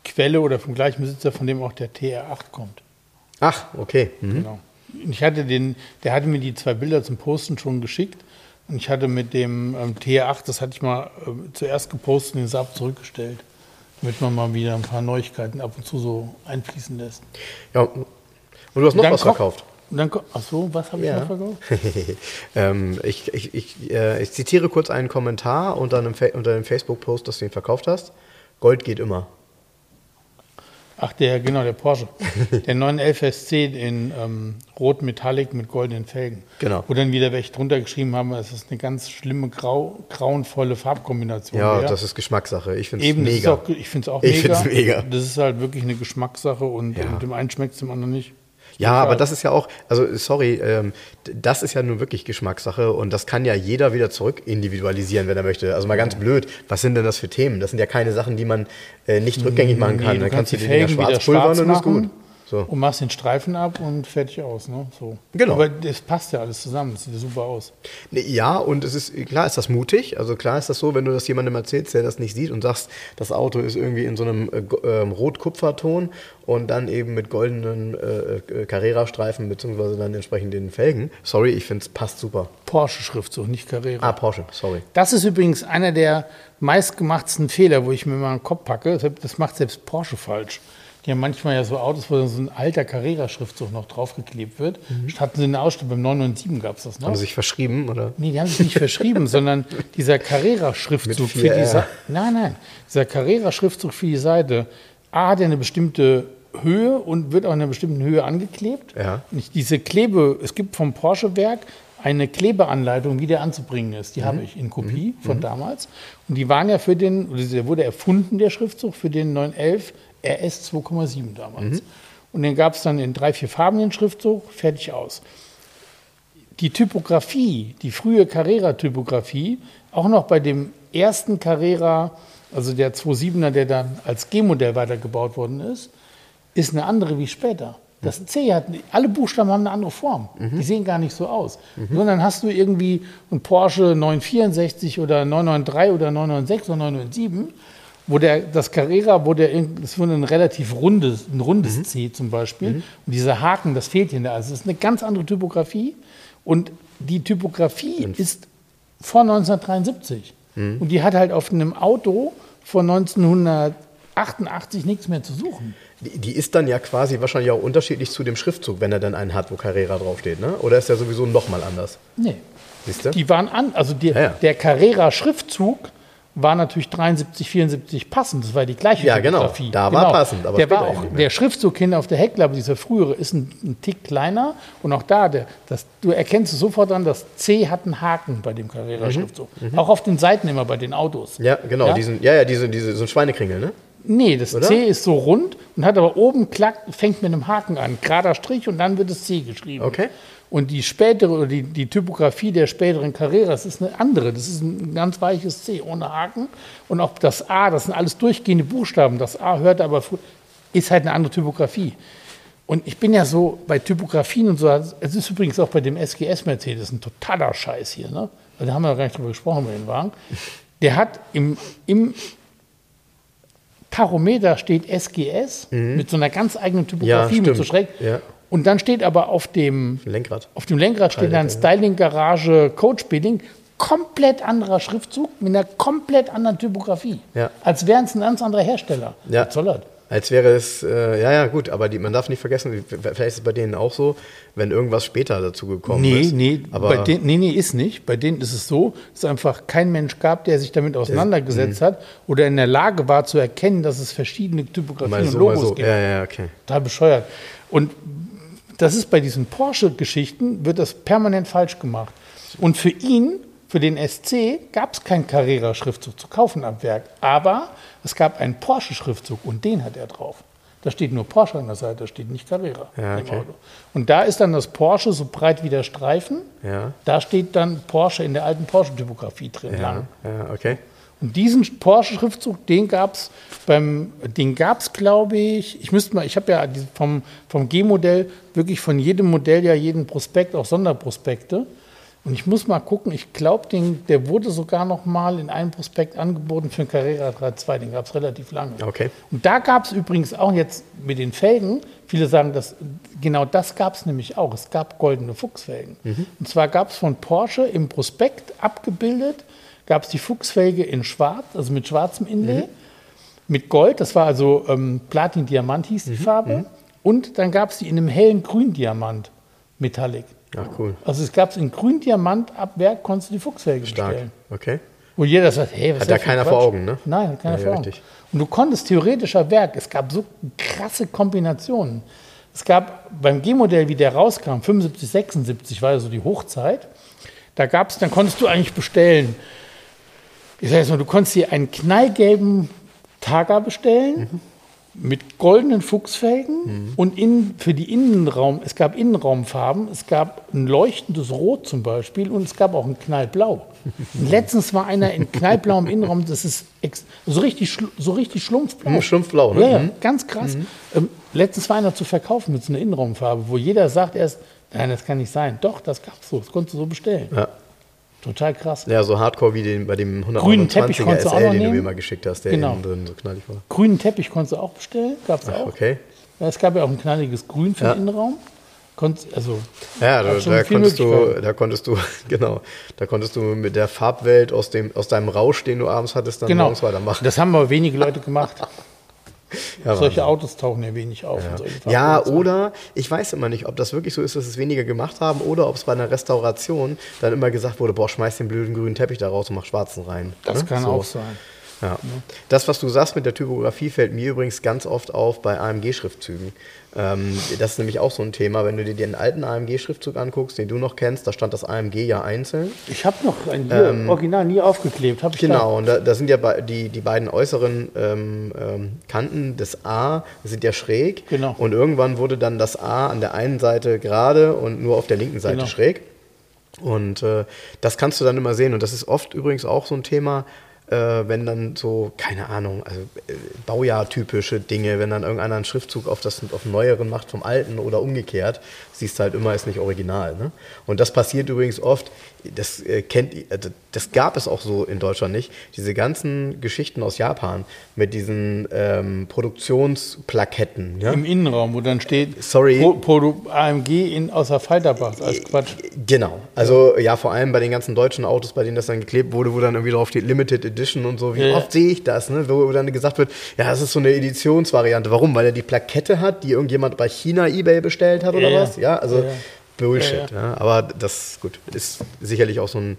Quelle oder vom gleichen Besitzer, von dem auch der TR8 kommt. Ach, okay. Mhm. Genau. Ich hatte den, der hatte mir die zwei Bilder zum Posten schon geschickt. Und ich hatte mit dem ähm, TR8, das hatte ich mal äh, zuerst gepostet und den Saab zurückgestellt. Damit man mal wieder ein paar Neuigkeiten ab und zu so einfließen lässt. Ja, und du hast noch Dann was verkauft. Dann, ach so, was habe ich Ja. noch verkauft? [LAUGHS] ähm, ich, ich, ich, äh, ich zitiere kurz einen Kommentar unter einem, Fa unter einem Facebook-Post, dass du ihn verkauft hast. Gold geht immer. Ach, der, genau, der Porsche. [LAUGHS] der 911 SC in ähm, Rot Metallic mit goldenen Felgen. Genau. Wo dann wieder welche drunter geschrieben haben, es ist eine ganz schlimme, grau, grauenvolle Farbkombination. Ja, wäre. das ist Geschmackssache. Ich finde es mega. auch, ich finde es auch Ich mega. find's mega. Das ist halt wirklich eine Geschmackssache und, Ja. und dem einen schmeckt es, dem anderen nicht. Ja, aber das ist ja auch, also sorry, ähm, das ist ja nun wirklich Geschmackssache und das kann ja jeder wieder zurück individualisieren, wenn er möchte. Also mal ganz blöd, was sind denn das für Themen? Das sind ja keine Sachen, die man äh, nicht rückgängig machen kann. Nee, Dann kannst du die Felgen wieder schwarz pulvern und ist gut. So. und machst den Streifen ab und fertig aus. Ne? So. Genau. Aber das passt ja alles zusammen, das sieht ja super aus. Nee, Ja, und es ist, klar ist das mutig. Also klar ist das so, wenn du das jemandem erzählst, der das nicht sieht und sagst, das Auto ist irgendwie in so einem äh, ähm, Rot-Kupferton und dann eben mit goldenen äh, äh, Carrera-Streifen beziehungsweise dann entsprechend den Felgen. Sorry, ich finde es passt super. Porsche-Schriftzug, nicht Carrera. Ah, Porsche, sorry. Das ist übrigens einer der meistgemachtsten Fehler, wo ich mir mal einen Kopf packe. Das macht selbst Porsche falsch. Die haben manchmal ja so Autos, wo so ein alter Carrera-Schriftzug noch draufgeklebt wird. Hatten sie eine Ausstellung, beim 997 gab es das noch. Haben sie sich verschrieben, oder? Nee, die haben sich nicht verschrieben, [LAUGHS] sondern dieser Carrera-Schriftzug für die 4R. Seite. Nein, nein. Dieser Carrera-Schriftzug für die Seite. A hat ja eine bestimmte Höhe und wird auch in einer bestimmten Höhe angeklebt. Ja. Und diese Klebe, es gibt vom Porsche-Werk eine Klebeanleitung, wie der anzubringen ist. Die habe ich in Kopie von damals. Und die waren ja für den, oder der wurde erfunden, der Schriftzug, für den 911 RS 2,7 damals. Und den gab es dann in drei, vier Farben, den Schriftzug, fertig aus die Typografie, die frühe Carrera-Typografie, auch noch bei dem ersten Carrera, also der 2.7er, der dann als G-Modell weitergebaut worden ist, ist eine andere wie später. Das C hat, alle Buchstaben haben eine andere Form. Die sehen gar nicht so aus. Sondern hast du irgendwie ein Porsche 964 oder 993 oder 996 oder 997, wo der, das Carrera, wo der, das wurde ein relativ rundes, ein rundes C zum Beispiel. Und dieser Haken, das fehlt hier. Also es ist eine ganz andere Typografie. Und die Typografie ist vor 1973. Und die hat halt auf einem Auto von 1988 nichts mehr zu suchen. Die, die ist dann ja quasi wahrscheinlich auch unterschiedlich zu dem Schriftzug, wenn er dann einen hat, wo Carrera draufsteht, ne? Oder ist der sowieso nochmal anders? Nee. Siehst du? Die waren an, also die, Ja, ja. der Carrera-Schriftzug war natürlich 73, 74 passend. Das war die gleiche Ja, genau. Typografie. Da war passend, aber der war auch, der Schriftzug hinten auf der Heckklappe, dieser frühere, ist ein, ein Tick kleiner. Und auch da, der, das, du erkennst es sofort an, das C hat einen Haken bei dem Carrera-Schriftzug. Auch auf den Seiten immer bei den Autos. Mhm, ja, genau. Ja? Diesen, ja, ja, diese, diese, so ein Schweinekringel, ne? Nee, das Oder? C ist so rund und hat aber oben klack, fängt mit einem Haken an, gerader Strich und dann wird das C geschrieben. Okay. Und die spätere oder die, die Typografie der späteren Carreras ist eine andere. Das ist ein ganz weiches C ohne Haken. Und auch das A, das sind alles durchgehende Buchstaben. Das A hört aber, ist halt eine andere Typografie. Und ich bin ja so bei Typografien und so, es ist übrigens auch bei dem SGS Mercedes ein totaler Scheiß hier. Ne? Weil Da haben wir noch gar nicht drüber gesprochen bei den Wagen. Der hat im, im Tachometer steht SGS mit so einer ganz eigenen Typografie, Ja, mit so schräg. Ja. Und dann steht aber auf dem, Lenkrad. auf dem Lenkrad steht dann Styling Garage Coach Building. Komplett anderer Schriftzug mit einer komplett anderen Typografie. Ja. Als wären es ein ganz anderer Hersteller. Ja. Was soll das? Als wäre es, äh, ja, ja, gut, aber die, man darf nicht vergessen, vielleicht ist es bei denen auch so, wenn irgendwas später dazu gekommen Nee, ist. nee, aber bei denen, nee, nee, ist nicht. Bei denen ist es so, dass es einfach kein Mensch gab, der sich damit auseinandergesetzt hat oder in der Lage war zu erkennen, dass es verschiedene Typografien und so, mal Logos so. gibt. Ja, ja, okay. Total bescheuert. Und das ist bei diesen Porsche-Geschichten, wird das permanent falsch gemacht. Und für ihn, für den SC, gab es keinen Carrera-Schriftzug zu kaufen am Werk. Aber es gab einen Porsche-Schriftzug und den hat er drauf. Da steht nur Porsche an der Seite, da steht nicht Carrera Ja, im okay. Auto. Und da ist dann das Porsche so breit wie der Streifen. Ja. Da steht dann Porsche in der alten Porsche-Typografie drin. lang. Ja, ja, okay. Und diesen Porsche-Schriftzug, den gab es beim, den gab es, glaube ich, ich müsste mal, ich habe ja vom, vom G-Modell wirklich von jedem Modell ja jeden Prospekt, auch Sonderprospekte. Und ich muss mal gucken, ich glaube, der wurde sogar noch mal in einem Prospekt angeboten für den Carrera 3.2, den gab es relativ lange. Okay. Und da gab es übrigens auch jetzt mit den Felgen, viele sagen, dass genau das gab es nämlich auch. Es gab goldene Fuchsfelgen. Und zwar gab es von Porsche im Prospekt abgebildet, gab es die Fuchsfelge in schwarz, also mit schwarzem Inlay, mit Gold, das war also ähm, Platin-Diamant hieß die Farbe. Und dann gab es die in einem hellen Gründiamant, Metallic. Ach, cool. Also es gab es in Gründiamant ab Werk, konntest du die Fuchsfelge Stark. bestellen. Okay. Wo jeder sagt, hey, was Hat ist das für keiner Quatsch? vor Augen, ne? Nein, hat keiner Ja, vor Augen. richtig. Und du konntest theoretischer Werk, es gab so krasse Kombinationen. Es gab beim G-Modell, wie der rauskam, 75, 76 war ja so die Hochzeit, da gab es, dann konntest du eigentlich bestellen. Ich sag jetzt mal, du konntest dir einen knallgelben Targa bestellen mit goldenen Fuchsfelgen und innen, für die Innenraum, es gab Innenraumfarben, es gab ein leuchtendes Rot zum Beispiel und es gab auch ein Knallblau. Und letztens war einer in knallblauem Innenraum, das ist so richtig, so richtig schlumpfblau. Schlumpfblau, ne? Ja, ja, Mhm. ganz krass. Ähm, letztens war einer zu verkaufen mit so einer Innenraumfarbe, wo jeder sagt erst, nein, das kann nicht sein. Doch, das gab's so, das konntest du so bestellen. Ja. Total krass. Ja, so hardcore wie den, bei dem Grünen Teppich 129er konntest du auch SL, den du mir mal geschickt hast, der Genau. innen drin so knallig war. Grünen Teppich konntest du auch bestellen, gab es auch. Okay. Ja, es gab ja auch ein knalliges Grün für Ja. den Innenraum. Konntest, also, Ja, da, da konntest du, da konntest du, genau, da konntest du mit der Farbwelt aus dem, aus deinem Rausch, den du abends hattest, dann genau. morgens weitermachen. Das haben aber wenige Leute gemacht. [LAUGHS] Ja, Solche. Autos tauchen ja wenig auf. solche Ja, Fahrzeuge. oder ich weiß immer nicht, ob das wirklich so ist, dass es weniger gemacht haben oder ob es bei einer Restauration dann immer gesagt wurde, boah, schmeiß den blöden grünen Teppich da raus und mach schwarzen rein. Das Ne? kann so. auch sein. Ja. Das, was du sagst mit der Typografie, fällt mir übrigens ganz oft auf bei AMG-Schriftzügen. Ähm, das ist nämlich auch so ein Thema, wenn du dir den alten AMG-Schriftzug anguckst, den du noch kennst, da stand das AMG ja einzeln. Ich habe noch ein hier, original nie aufgeklebt. Hab ich Genau, und da, da sind ja die, die beiden äußeren ähm, ähm, Kanten des A sind ja schräg. Genau. Und irgendwann wurde dann das A an der einen Seite gerade und nur auf der linken Seite Genau. schräg. Und äh, das kannst du dann immer sehen. Und das ist oft übrigens auch so ein Thema, äh, wenn dann so, keine Ahnung, also äh, Baujahrtypische Dinge, wenn dann irgendeiner einen Schriftzug auf das auf neueren macht vom alten oder umgekehrt, siehst du halt immer, ist nicht original. Ne? Und das passiert übrigens oft, das äh, kennt also das gab es auch so in Deutschland nicht, diese ganzen Geschichten aus Japan mit diesen ähm, Produktionsplaketten. Ja? Im Innenraum, wo dann steht, Sorry. Pro, Pro, AMG in, außer Falterbach als Quatsch. Genau. Also ja, vor allem bei den ganzen deutschen Autos, bei denen das dann geklebt wurde, wo dann irgendwie drauf steht Limited Edition und so. Wie Ja, oft sehe ich das, ne? wo dann gesagt wird, ja, das ist so eine Editionsvariante. Warum? Weil er die Plakette hat, die irgendjemand bei China eBay bestellt hat oder was? Ja, also Ja, ja. Bullshit. Ja, Aber das gut ist sicherlich auch so ein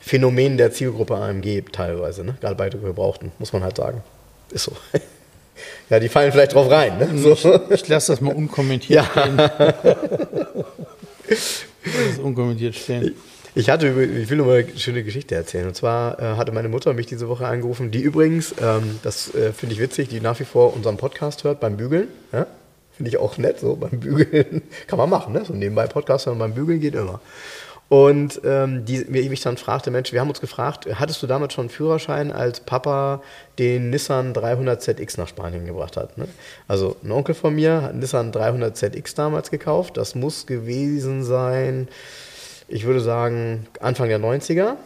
Phänomen der Zielgruppe AMG teilweise, ne? gerade bei Gebrauchten, muss man halt sagen. Ist so. [LAUGHS] ja, die fallen vielleicht drauf rein. Ne? So. Ich lasse das mal unkommentiert Ja. stehen. [LAUGHS] Es unkommentiert stehen. Ich hatte, ich will nur mal eine schöne Geschichte erzählen. Und zwar äh, hatte meine Mutter mich diese Woche angerufen, die übrigens, ähm, das äh, finde ich witzig, die nach wie vor unseren Podcast hört beim Bügeln. Ja? Finde ich auch nett, so beim Bügeln. [LAUGHS] Kann man machen, ne? So nebenbei Podcast hören beim Bügeln geht immer. Und ähm, die mich dann fragte, Mensch, wir haben uns gefragt, hattest du damals schon einen Führerschein, als Papa den Nissan 300ZX nach Spanien gebracht hat? Ne? Also ein Onkel von mir hat einen Nissan 300ZX damals gekauft. Das muss gewesen sein, ich würde sagen, Anfang der 90er.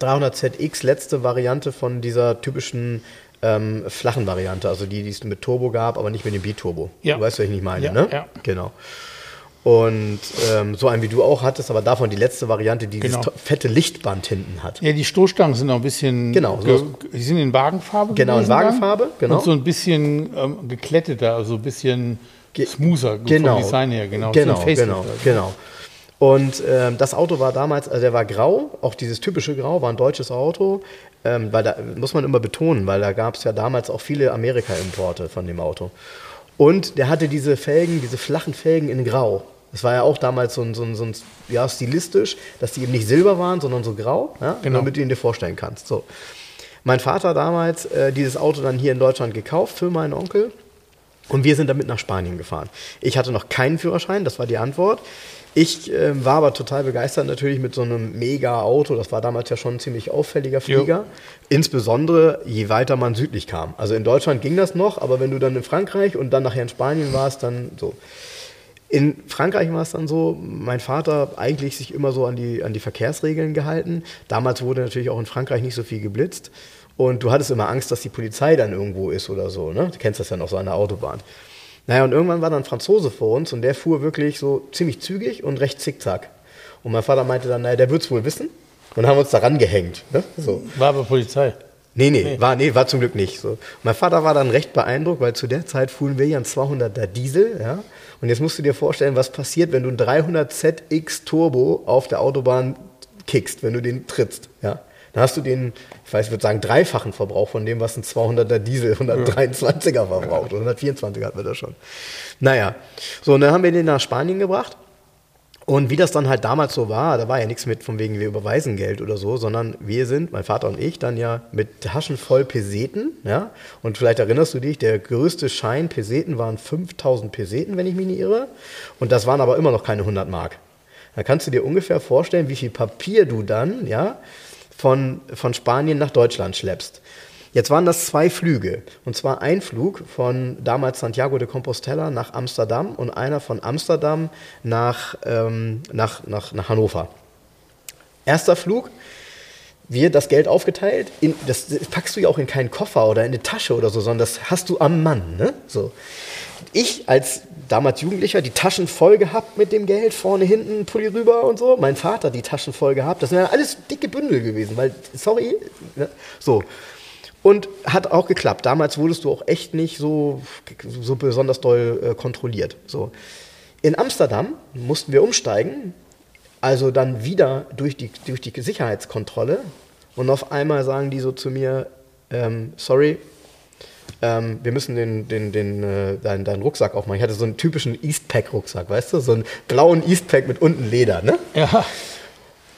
300ZX, letzte Variante von dieser typischen ähm, flachen Variante, also die, die es mit Turbo gab, aber nicht mit dem Biturbo. Ja. Du weißt, was ich nicht meine, Ja, ne? ja. Genau. Und ähm, so einen wie du auch hattest, aber davon die letzte Variante, die Genau. dieses fette Lichtband hinten hat. Ja, die Stoßstangen sind noch ein bisschen. Genau, ge- so- die sind in Wagenfarbe. Genau, in dann. Wagenfarbe, genau. Und so ein bisschen ähm, gekletteter, also ein bisschen Ge- smoother Genau. vom Design her. Genau, Genau, So genau, halt. genau. Und ähm, das Auto war damals, also der war grau, auch dieses typische Grau, war ein deutsches Auto, ähm, weil da muss man immer betonen, weil da gab es ja damals auch viele Amerika-Importe von dem Auto. Und der hatte diese Felgen, diese flachen Felgen in Grau. Das war ja auch damals so ein, so ein, so ein ja, stilistisch, dass die eben nicht silber waren, sondern so grau, ja, Genau. damit du ihn dir vorstellen kannst. So. Mein Vater damals äh, dieses Auto dann hier in Deutschland gekauft für meinen Onkel. Und wir sind damit nach Spanien gefahren. Ich hatte noch keinen Führerschein, das war die Antwort. Ich ähm, war aber total begeistert natürlich mit so einem mega Auto. Das war damals ja schon ein ziemlich auffälliger Flieger. Insbesondere je weiter man südlich kam. Also in Deutschland ging das noch, aber wenn du dann in Frankreich und dann nachher in Spanien warst, dann so. In Frankreich war es dann so, mein Vater eigentlich sich immer so an die, an die Verkehrsregeln gehalten. Damals wurde natürlich auch in Frankreich nicht so viel geblitzt. Und du hattest immer Angst, dass die Polizei dann irgendwo ist oder so. Ne? Du kennst das ja noch so an der Autobahn. Naja, und irgendwann war dann ein Franzose vor uns und der fuhr wirklich so ziemlich zügig und recht zickzack. Und mein Vater meinte dann, naja, der wird es wohl wissen. Und haben uns daran gehängt. Ne? So. War aber Polizei. Nee, nee, War, nee, war zum Glück nicht. So. Mein Vater war dann recht beeindruckt, weil zu der Zeit fuhren wir ja einen 200er Diesel. Ja? Und jetzt musst du dir vorstellen, was passiert, wenn du einen 300 ZX Turbo auf der Autobahn kickst, wenn du den trittst. Ja? Dann hast du den, ich weiß, ich würde sagen, dreifachen Verbrauch von dem, was ein 200er Diesel 123er verbraucht. 124er hatten wir da schon. Naja, so, und dann haben wir den nach Spanien gebracht. Und wie das dann halt damals so war, da war ja nichts mit von wegen, wir überweisen Geld oder so, sondern wir sind, mein Vater und ich, dann ja mit Taschen voll Peseten, ja. Und vielleicht erinnerst du dich, der größte Schein Peseten waren 5000 Peseten, wenn ich mich nicht irre. Und das waren aber immer noch keine 100 Mark. Da kannst du dir ungefähr vorstellen, wie viel Papier du dann, ja, von, von Spanien nach Deutschland schleppst. Jetzt waren das zwei Flüge. Und zwar ein Flug von damals Santiago de Compostela nach Amsterdam und einer von Amsterdam nach, ähm, nach, nach, nach Hannover. Erster Flug, wir das Geld aufgeteilt, in, das, das packst du ja auch in keinen Koffer oder in eine Tasche oder so, sondern das hast du am Mann. Ne? So. Ich als damals Jugendlicher die Taschen voll gehabt mit dem Geld, vorne, hinten, Pulli rüber und so. Mein Vater die Taschen voll gehabt. Das sind ja alles dicke Bündel gewesen, weil, sorry, ne? so. Und hat auch geklappt. Damals wurdest du auch echt nicht so, so besonders doll äh, kontrolliert. So. In Amsterdam mussten wir umsteigen, also dann wieder durch die, durch die Sicherheitskontrolle. Und auf einmal sagen die so zu mir, ähm, sorry, ähm, wir müssen den, den, den, äh, deinen, deinen Rucksack aufmachen. Ich hatte so einen typischen Eastpack-Rucksack, weißt du? So einen blauen Eastpack mit unten Leder, ne? Ja.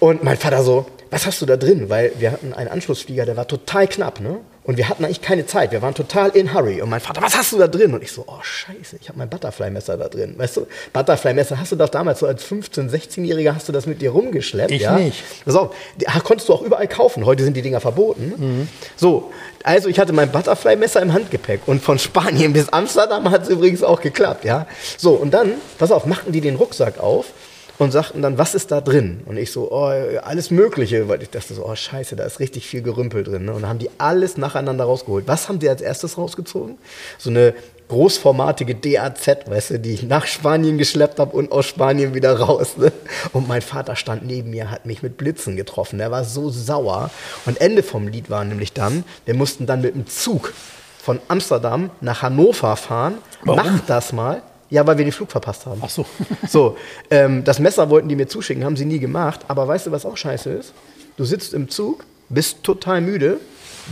Und mein Vater so, was hast du da drin? Weil wir hatten einen Anschlussflieger, der war total knapp, ne? Und wir hatten eigentlich keine Zeit. Wir waren total in hurry. Und mein Vater, was hast du da drin? Und ich so, oh Scheiße, ich habe mein Butterfly-Messer da drin. Weißt du, Butterfly-Messer hast du doch damals so als 15-, 16-Jähriger hast du das mit dir rumgeschleppt. Ich ja? nicht. Pass auf, die konntest du auch überall kaufen. Heute sind die Dinger verboten. Mhm. So, also ich hatte mein Butterfly-Messer im Handgepäck. Und von Spanien bis Amsterdam hat es übrigens auch geklappt, ja. So, und dann, pass auf, machten die den Rucksack auf und sagten dann, was ist da drin? Und ich so, oh, alles Mögliche, weil ich dachte so, oh scheiße, da ist richtig viel Gerümpel drin. Ne? Und dann haben die alles nacheinander rausgeholt. Was haben die als erstes rausgezogen? So eine großformatige DAZ, weißt du, die ich nach Spanien geschleppt habe und aus Spanien wieder raus. Ne? Und mein Vater stand neben mir, hat mich mit Blitzen getroffen. Der war so sauer. Und Ende vom Lied war nämlich dann, wir mussten dann mit dem Zug von Amsterdam nach Hannover fahren. Warum? Mach das mal. Ja, weil wir den Flug verpasst haben. Ach so. [LAUGHS] So, ähm, das Messer wollten die mir zuschicken, haben sie nie gemacht. Aber weißt du, was auch scheiße ist? Du sitzt im Zug, bist total müde.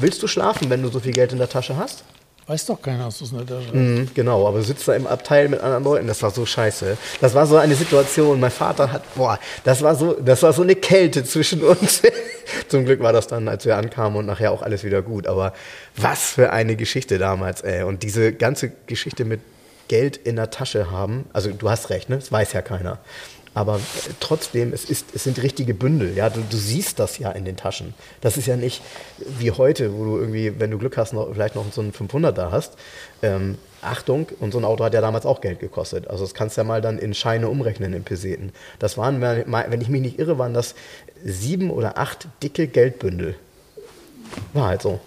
Willst du schlafen, wenn du so viel Geld in der Tasche hast? Weiß doch keiner, dass du es nicht da hast. Mhm, genau, aber du sitzt da im Abteil mit anderen Leuten, das war so scheiße. Das war so eine Situation, mein Vater hat, boah, das war so, das war so eine Kälte zwischen uns. [LAUGHS] Zum Glück war das dann, als wir ankamen und nachher auch alles wieder gut. Aber was für eine Geschichte damals, ey. Und diese ganze Geschichte mit Geld in der Tasche haben, also du hast recht, ne? das weiß ja keiner. Aber äh, trotzdem, es, ist, es sind richtige Bündel. Ja? Du, du siehst das ja in den Taschen. Das ist ja nicht wie heute, wo du irgendwie, wenn du Glück hast, noch, vielleicht noch so einen 500er hast. Ähm, Achtung, und so ein Auto hat ja damals auch Geld gekostet. Also das kannst du ja mal dann in Scheine umrechnen in Peseten. Das waren, wenn ich mich nicht irre, waren das sieben oder acht dicke Geldbündel. War halt so.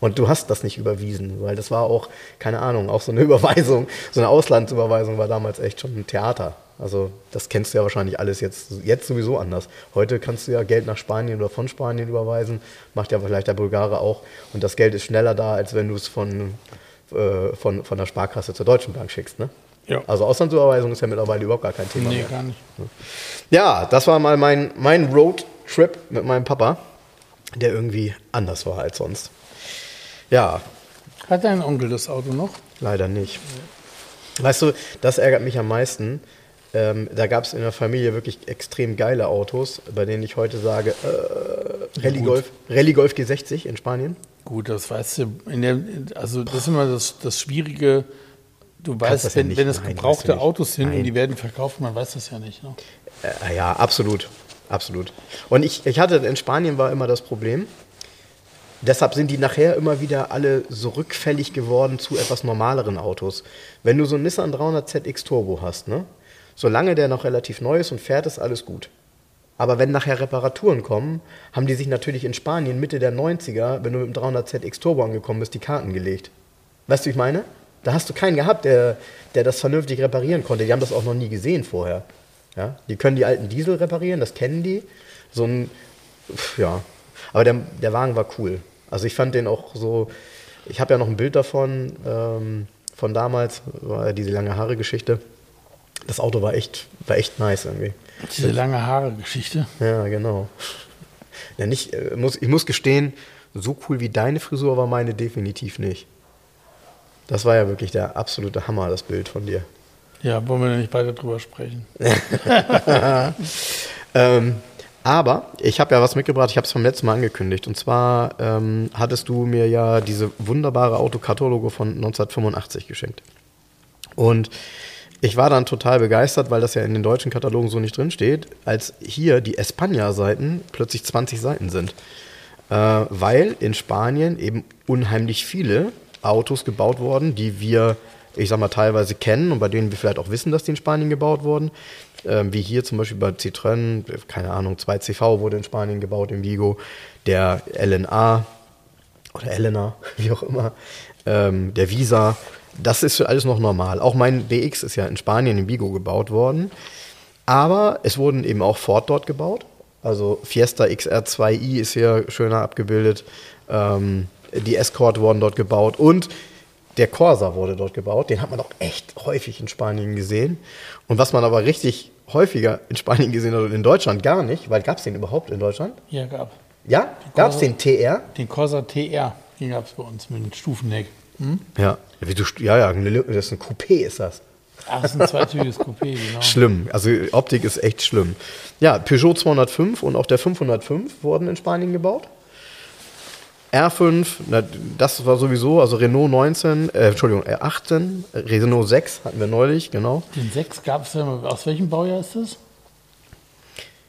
Und du hast das nicht überwiesen, weil das war auch, keine Ahnung, auch so eine [LAUGHS] Überweisung, so eine Auslandsüberweisung war damals echt schon ein Theater. Also das kennst du ja wahrscheinlich alles jetzt, jetzt sowieso anders. Heute kannst du ja Geld nach Spanien oder von Spanien überweisen, macht ja vielleicht der Bulgare auch. Und das Geld ist schneller da, als wenn du es von, äh, von, von der Sparkasse zur Deutschen Bank schickst. Ne? Ja. Also Auslandsüberweisung ist ja mittlerweile überhaupt gar kein Thema Nee, mehr. gar nicht. Ja, das war mal mein, mein Roadtrip mit meinem Papa, der irgendwie anders war als sonst. Ja, Hat dein Onkel das Auto noch? leider nicht. Weißt du, das ärgert mich am meisten. Ähm, da gab es in der Familie wirklich extrem geile Autos, bei denen ich heute sage, äh, Rallye. Golf, Rallye Golf G60 in Spanien. Gut, das weißt du. Der, also das ist immer das, das Schwierige. Du weißt, ja wenn, es nein, weißt du gebrauchte nicht. Autos sind Nein. und die werden verkauft, man weiß das ja nicht. Ne? Äh, ja, absolut. Absolut. Und ich, ich hatte, in Spanien war immer das Problem, deshalb sind die nachher immer wieder alle so rückfällig geworden zu etwas normaleren Autos. Wenn du so einen Nissan 300 ZX Turbo hast, ne? Solange der noch relativ neu ist und fährt, ist alles gut. Aber wenn nachher Reparaturen kommen, haben die sich natürlich in Spanien Mitte der 90er, wenn du mit dem 300 ZX Turbo angekommen bist, die Karten gelegt. Weißt du, wie ich meine? Da hast du keinen gehabt, der, der das vernünftig reparieren konnte. Die haben das auch noch nie gesehen vorher. Ja? Die können die alten Diesel reparieren, das kennen die. So ein, ja. Aber der, der Wagen war cool. Also ich fand den auch so, ich habe ja noch ein Bild davon, ähm, von damals, war ja diese lange Haare-Geschichte. Das Auto war echt, war echt nice irgendwie. Diese lange Haare-Geschichte. Ja, genau. Ja, nicht, äh, muss, ich muss gestehen, so cool wie deine Frisur war meine definitiv nicht. Das war ja wirklich der absolute Hammer, das Bild von dir. Ja, wollen wir nicht weiter drüber sprechen. [LAUGHS] [LAUGHS] Ähm, aber ich habe ja was mitgebracht, ich habe es vom letzten Mal angekündigt. Und zwar ähm, hattest du mir ja diese wunderbare Autokataloge von 1985 geschenkt. Und ich war dann total begeistert, weil das ja in den deutschen Katalogen so nicht drinsteht, als hier die Espanja-Seiten plötzlich 20 Seiten sind. Äh, weil in Spanien eben unheimlich viele Autos gebaut wurden, die wir, ich sag mal, teilweise kennen und bei denen wir vielleicht auch wissen, dass die in Spanien gebaut wurden. Ähm, wie hier zum Beispiel bei Citroën, keine Ahnung, 2CV wurde in Spanien gebaut, in Vigo. Der LNA oder Elena, [LAUGHS] wie auch immer, ähm, der Visa, das ist alles noch normal. Auch mein BX ist ja in Spanien in Vigo gebaut worden. Aber es wurden eben auch Ford dort gebaut. Also Fiesta XR2i ist hier schöner abgebildet. Ähm, die Escort wurden dort gebaut und der Corsa wurde dort gebaut. Den hat man auch echt häufig in Spanien gesehen. Und was man aber richtig häufiger in Spanien gesehen hat und in Deutschland gar nicht, weil gab es den überhaupt in Deutschland? Ja, gab. Ja? Gab es den TR? Den Corsa TR, den gab es bei uns mit dem Stufenheck. Hm? Ja. Wie du, ja, ja, das ist ein Coupé, ist das. Ach, das ist ein zweitüriges Coupé, [LAUGHS] genau. Schlimm. Also Optik ist echt schlimm. Ja, Peugeot 205 und auch der 505 wurden in Spanien gebaut. R5, na, das war sowieso, also Renault 19, äh, Entschuldigung, R18, Renault 6 hatten wir neulich, genau. Den 6 gab es ja, aus welchem Baujahr ist das?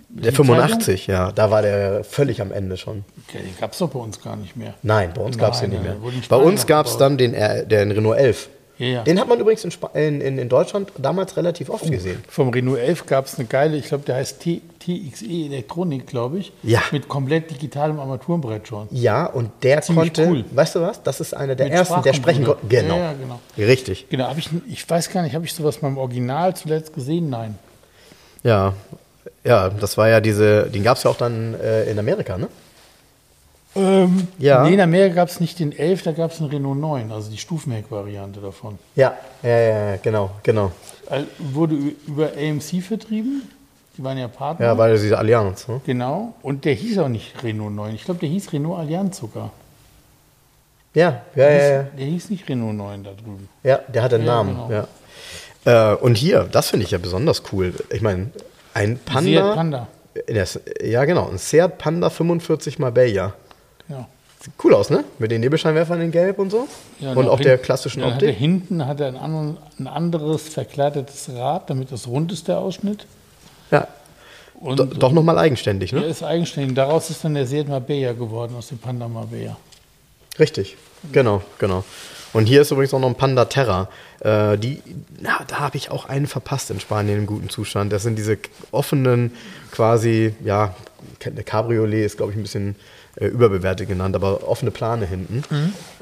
Der 85, ja, da war der völlig am Ende schon. Okay, den gab es doch bei uns gar nicht mehr. Nein, bei uns gab es den nicht mehr. Bei uns gab es dann den, R, den Renault 11. Ja, ja. Den hat man übrigens in, in, in, in Deutschland damals relativ oft gesehen. Vom Renault 11 gab es eine geile, ich glaube, der heißt T TXE Elektronik, glaube ich. Ja. Mit komplett digitalem Armaturenbrett schon. Ja, und der Ziemlich konnte, cool. weißt du was, das ist einer der Mit ersten, der sprechen konnte. Genau. Ja, genau. Richtig. Genau, ich, ich weiß gar nicht, habe ich sowas mal im Original zuletzt gesehen? Nein. Ja, ja, das war ja diese, den gab es ja auch dann äh, in Amerika, ne? Ähm, Ja. Nee, in Amerika gab es nicht den 11, da gab es einen Renault 9, also die Stufenheck-Variante davon. Ja, ja, ja, ja, genau, genau. Äh, Wurde über AMC vertrieben, die waren ja Partner. Ja, weil diese Allianz, ne? genau, und der hieß auch nicht Renault 9, ich glaube, der hieß Renault Allianz sogar. Ja, ja, Der, ja, hieß, ja. der hieß nicht Renault 9 da drüben. Ja, der hat einen Ja, Namen, genau. ja. Äh, und hier, das finde ich ja besonders cool. Ich meine, ein Panda. Seat Panda. Das, ja, genau, ein Seat Panda 45 Marbella. Ja. Sieht cool aus, ne? Mit den Nebelscheinwerfern in Gelb und so. Ja, und auch der klassischen ja, hat Optik. hinten hat er ein, ein anderes verkleidetes Rad, damit das rund ist, der Ausschnitt. Ja, Und do, doch nochmal eigenständig, der ne? ist eigenständig. Daraus ist dann der Seat Marbella geworden, aus dem Panda Marbella. Richtig, genau, genau. Und hier ist übrigens auch noch ein Panda Terra. Äh, die, na, da habe ich auch einen verpasst in Spanien im guten Zustand. Das sind diese offenen, quasi, ja, der Cabriolet ist, glaube ich, ein bisschen äh, überbewertet genannt, aber offene Plane hinten.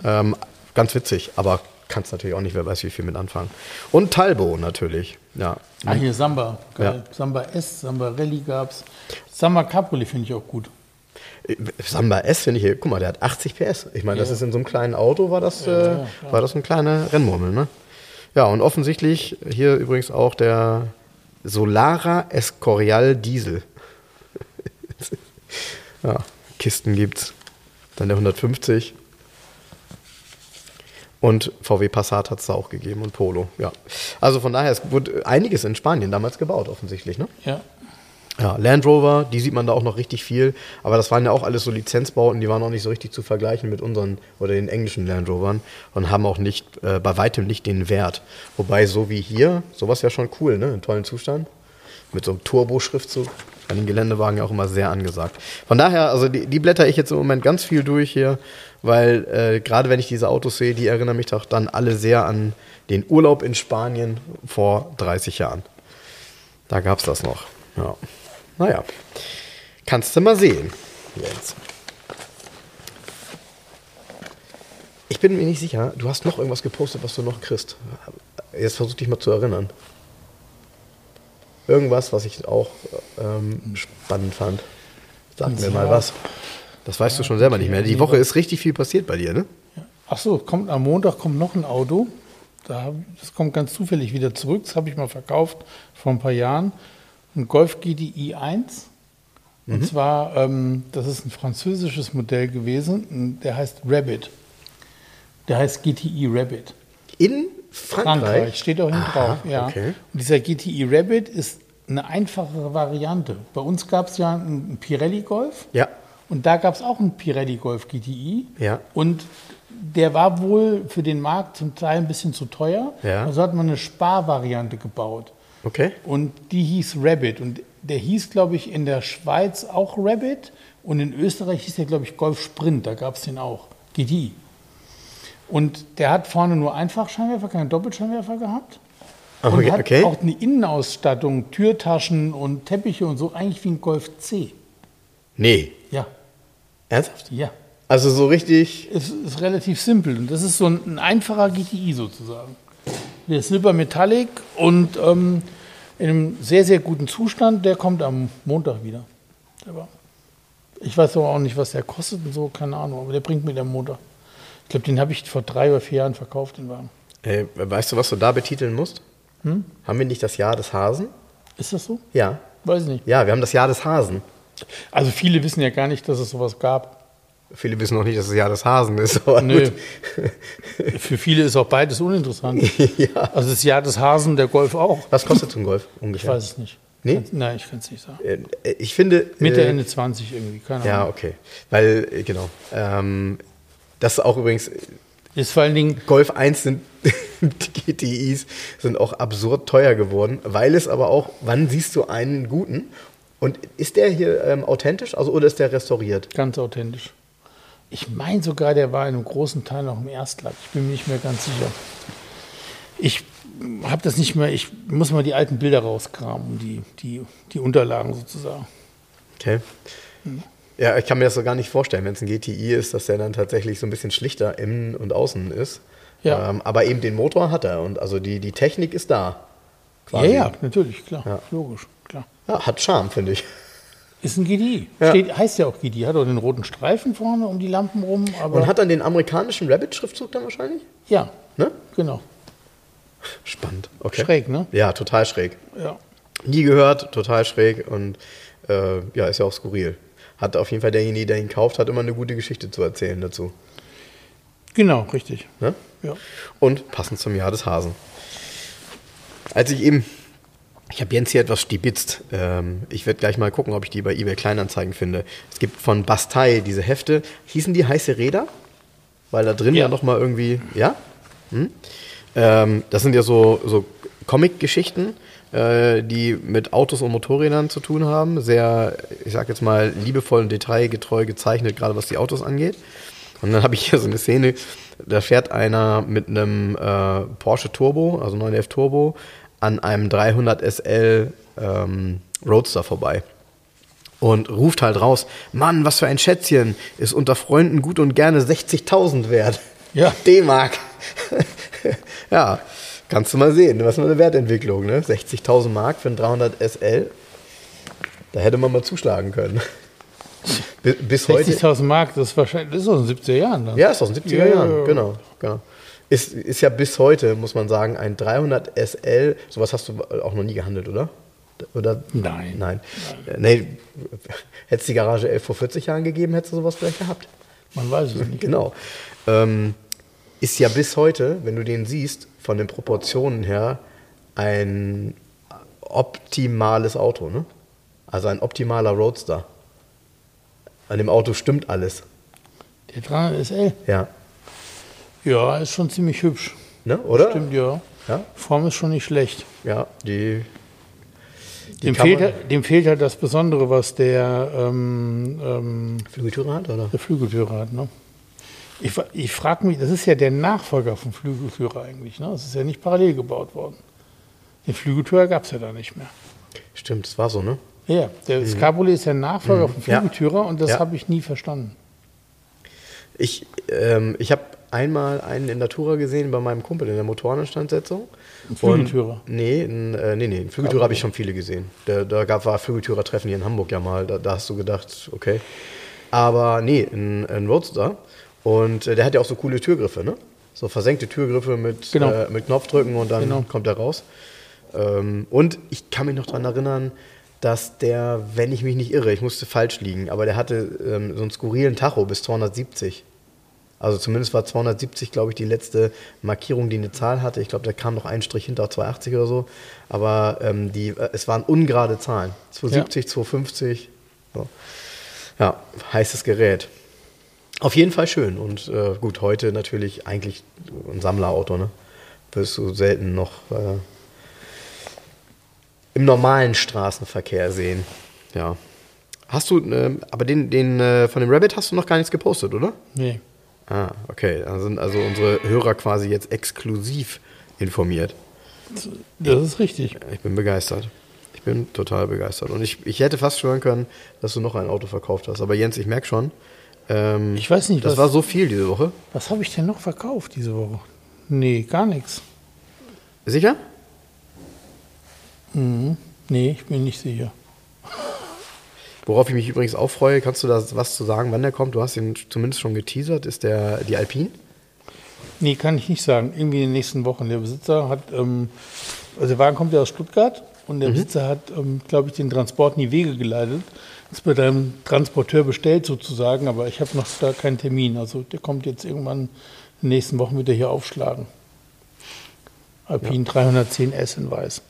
Ähm, ganz witzig, aber kannst natürlich auch nicht, wer weiß, wie viel mit anfangen. Und Talbo natürlich, ja. Ah, hier Samba. Geil. Ja. Samba S, Samba Rallye gab's. Samba Cabriolet finde ich auch gut. Samba S finde ich hier, guck mal, der hat 80 PS. Ich meine, das Ja. ist in so einem kleinen Auto, war das, äh, ja, war das ein kleiner Rennmurmel, ne? Ja, und offensichtlich hier übrigens auch der Solara Escorial Diesel. [LAUGHS] ja, Kisten gibt's. Dann der 150. Und VW Passat hat es auch gegeben und Polo, ja. Also von daher, es wurde einiges in Spanien damals gebaut, offensichtlich, ne? Ja. Ja, Land Rover, die sieht man da auch noch richtig viel. Aber das waren ja auch alles so Lizenzbauten, die waren auch nicht so richtig zu vergleichen mit unseren oder den englischen Land Rovern und haben auch nicht, äh, bei weitem nicht den Wert. Wobei so wie hier, sowas ja schon cool, ne? In tollen Zustand. Mit so einem Turbo-Schriftzug. Bei den Geländewagen ja auch immer sehr angesagt. Von daher, also die, die blätter ich jetzt im Moment ganz viel durch hier, weil äh, gerade wenn ich diese Autos sehe, die erinnern mich doch dann alle sehr an den Urlaub in Spanien vor 30 Jahren. Da gab es das noch. Ja. Naja. Kannst du mal sehen, Jens. Ich bin mir nicht sicher. Du hast noch irgendwas gepostet, was du noch kriegst. Jetzt versuch dich mal zu erinnern. Irgendwas, was ich auch ähm, spannend fand. Sag mir mal was. Das weißt du schon selber nicht mehr. Die Woche ist richtig viel passiert bei dir, ne? Ach so, kommt am Montag kommt noch ein Auto. Da, das kommt ganz zufällig wieder zurück. Das habe ich mal verkauft vor ein paar Jahren. Ein Golf GTI 1 Und zwar, ähm, das ist ein französisches Modell gewesen, der heißt Rabbit. Der heißt GTI Rabbit. In Frankreich? Frankreich, steht auch hinten Aha, drauf. Ja. okay. Und dieser GTI Rabbit ist eine einfachere Variante. Bei uns gab es ja einen Pirelli Golf Ja. und da gab es auch einen Pirelli Golf GTI. Ja. Und der war wohl für den Markt zum Teil ein bisschen zu teuer. Ja. Also hat man eine Sparvariante gebaut. Okay. Und die hieß Rabbit. Und der hieß, glaube ich, in der Schweiz auch Rabbit. Und in Österreich hieß der, glaube ich, Golf Sprint. Da gab es den auch. GTI. Und der hat vorne nur Einfachscheinwerfer, keinen Doppelscheinwerfer gehabt. Und Okay, hat okay. auch eine Innenausstattung, Türtaschen und Teppiche und so, eigentlich wie ein Golf C. Nee. Ja, Ernsthaft? ja. Also so richtig. Es ist relativ simpel. Und das ist so ein, ein einfacher GTI sozusagen. Der ist Silber Metallic und ähm, in einem sehr, sehr guten Zustand. Der kommt am Montag wieder. Der Ich weiß aber auch nicht, was der kostet und so, keine Ahnung. Aber der bringt mir den am Montag. Ich glaube, den habe ich vor drei oder vier Jahren verkauft, den Wagen. Äh, weißt du, was du da betiteln musst? Hm? Haben wir nicht das Jahr des Hasen? Ist das so? Ja. Weiß ich nicht. Ja, wir haben das Jahr des Hasen. Also viele wissen ja gar nicht, dass es sowas gab. Viele wissen noch nicht, dass es das Jahr des Hasen ist. Nö. [LAUGHS] Für viele ist auch beides uninteressant. [LAUGHS] ja. Also das Jahr des Hasen, der Golf auch. Was kostet so ein Golf Ich ungefähr? weiß es nicht. Nee? Nein, ich kann es nicht sagen. Äh, Ich finde. Mitte, äh, Ende 20 irgendwie, keine Ahnung. Ja, okay. Weil, äh, genau. Ähm, das ist auch übrigens, Ist vor allen Dingen, Golf 1 sind, [LAUGHS] die GTIs sind auch absurd teuer geworden, weil es aber auch, wann siehst du einen guten? Und ist der hier ähm, authentisch, also oder ist der restauriert? ganz authentisch. Ich meine sogar, der war in einem großen Teil noch im Erstlack. Ich bin mir nicht mehr ganz sicher. Ich habe das nicht mehr, ich muss mal die alten Bilder rauskramen, die, die, die Unterlagen sozusagen. Okay. Ja, ich kann mir das so gar nicht vorstellen, wenn es ein GTI ist, dass der dann tatsächlich so ein bisschen schlichter innen und außen ist. Ja. Ähm, aber eben den Motor hat er und also die, die Technik ist da. Ja, ja, natürlich, klar. Ja. Logisch, klar. Ja, hat Charme, finde ich. Ist ein GDI. Ja. Steht, heißt ja auch GDI. Hat auch den roten Streifen vorne um die Lampen rum. Und hat dann den amerikanischen Rabbit-Schriftzug dann wahrscheinlich? ja, Ne? genau. Spannend. Okay. Schräg, ne? Ja, total schräg. Ja. Nie gehört, total schräg und äh, ja, ist ja auch skurril. Hat auf jeden Fall derjenige, der ihn kauft, hat immer eine gute Geschichte zu erzählen dazu. Genau, richtig. Ne? Ja. Und passend zum Jahr des Hasen. Als ich eben, ich habe Jens hier etwas stibitzt. Ähm, ich werde gleich mal gucken, ob ich die bei eBay Kleinanzeigen finde. Es gibt von Bastei diese Hefte. Hießen die heiße Räder? Weil da drin ja, Ja. noch mal irgendwie, ja? Hm? Ähm, das sind ja so, so Comic-Geschichten, äh, die mit Autos und Motorrädern zu tun haben. Sehr, ich sag jetzt mal, liebevoll und detailgetreu gezeichnet, gerade was die Autos angeht. Und dann habe ich hier so eine Szene, da fährt einer mit einem äh, Porsche Turbo, also 911 Turbo, an einem 300 SL ähm, Roadster vorbei. Und ruft halt raus, Mann, was für ein Schätzchen, ist unter Freunden gut und gerne 60.000 wert. Ja. [LAUGHS] D-Mark. [LAUGHS] ja, kannst du mal sehen, was für eine Wertentwicklung, ne? 60.000 Mark für ein 300 SL. Da hätte man mal zuschlagen können. [LAUGHS] Bis, heute. 60.000 Mark, das ist wahrscheinlich, das ist aus den 70er Jahren dann. Ja, ist aus den 70er Ja, ja, Jahren, ja. genau. genau. Ist, ist ja bis heute, muss man sagen, ein 300 SL, sowas hast du auch noch nie gehandelt, oder? Oder? Nein. Nein. Äh, Nee, hätte es die Garage 11 vor 40 Jahren gegeben, hättest du sowas vielleicht gehabt. Man weiß es nicht. Genau. Ähm, ist ja bis heute, wenn du den siehst, von den Proportionen her ein optimales Auto, ne? Also ein optimaler Roadster. An dem Auto stimmt alles. Der 300 SL, Ja. ja, ist schon ziemlich hübsch. Ne? Oder? Stimmt, ja. Ja. Form ist schon nicht schlecht. Ja, die. die Dem fehlt, halt, dem fehlt halt das Besondere, was der, ähm, ähm, Flügeltüre hat, oder? der Flügeltürer hat. Ne? Ich, ich frage mich, das ist ja der Nachfolger vom Flügeltürer eigentlich. Ne? Das ist ja nicht parallel gebaut worden. Den Flügeltürer gab es ja da nicht mehr. Stimmt, das war so, ne? Ja, der das Cabriolet ist der Nachfolger vom Mhm. Ja. Flügeltürer und das Ja. habe ich nie verstanden. Ich, ähm, ich habe einmal einen in Natura gesehen bei meinem Kumpel in der Motoreninstandsetzung. Ein Flügeltürer? Und- Nee, ein, äh, nee, nee, einen Flügeltürer habe ich schon viele gesehen. Da, da gab, war Flügeltürer-Treffen hier in Hamburg ja mal. Da, da hast du gedacht, okay. Aber nee, ein, ein Roadster. Und äh, der hat ja auch so coole Türgriffe, ne? So versenkte Türgriffe mit, Genau. äh, mit Knopfdrücken und dann Genau. kommt er raus. Ähm, und ich kann mich noch daran erinnern, dass der, wenn ich mich nicht irre, ich musste falsch liegen, aber der hatte ähm, so einen skurrilen Tacho bis 270. Also zumindest war 270, glaube ich, die letzte Markierung, die eine Zahl hatte. Ich glaube, da kam noch ein Strich hinter 280 oder so. Aber ähm, die, äh, es waren ungerade Zahlen. 270, ja. 250. So. Ja, heißes Gerät. Auf jeden Fall schön. Und äh, gut, heute natürlich eigentlich ein Sammlerauto, ne? Wirst du selten noch äh, im normalen Straßenverkehr sehen. Ja. Hast du, äh, aber den, den äh, von dem Rabbit hast du noch gar nichts gepostet, oder? Nee. Ah, okay. Da sind also unsere Hörer quasi jetzt exklusiv informiert. Das ist richtig. Ich bin begeistert. Ich bin total begeistert. Und ich, ich hätte fast schwören können, dass du noch ein Auto verkauft hast. Aber Jens, ich merke schon. Ähm, ich weiß nicht, das was, war so viel diese Woche. Was habe ich denn noch verkauft diese Woche? Nee, gar nichts. Sicher? Mhm. Nee, ich bin nicht sicher. Worauf ich mich übrigens auch freue, kannst du da was zu sagen, wann der kommt? Du hast ihn zumindest schon geteasert, ist der die Alpine? Nee, kann ich nicht sagen. Irgendwie in den nächsten Wochen. Der Besitzer hat, ähm, also der Wagen kommt ja aus Stuttgart und der mhm. Besitzer hat, ähm, glaube ich, den Transport in die Wege geleitet. Ist bei deinem Transporteur bestellt sozusagen, aber ich habe noch da keinen Termin. Also der kommt jetzt irgendwann in den nächsten Wochen wieder hier aufschlagen. Alpine ja. 310S in weiß.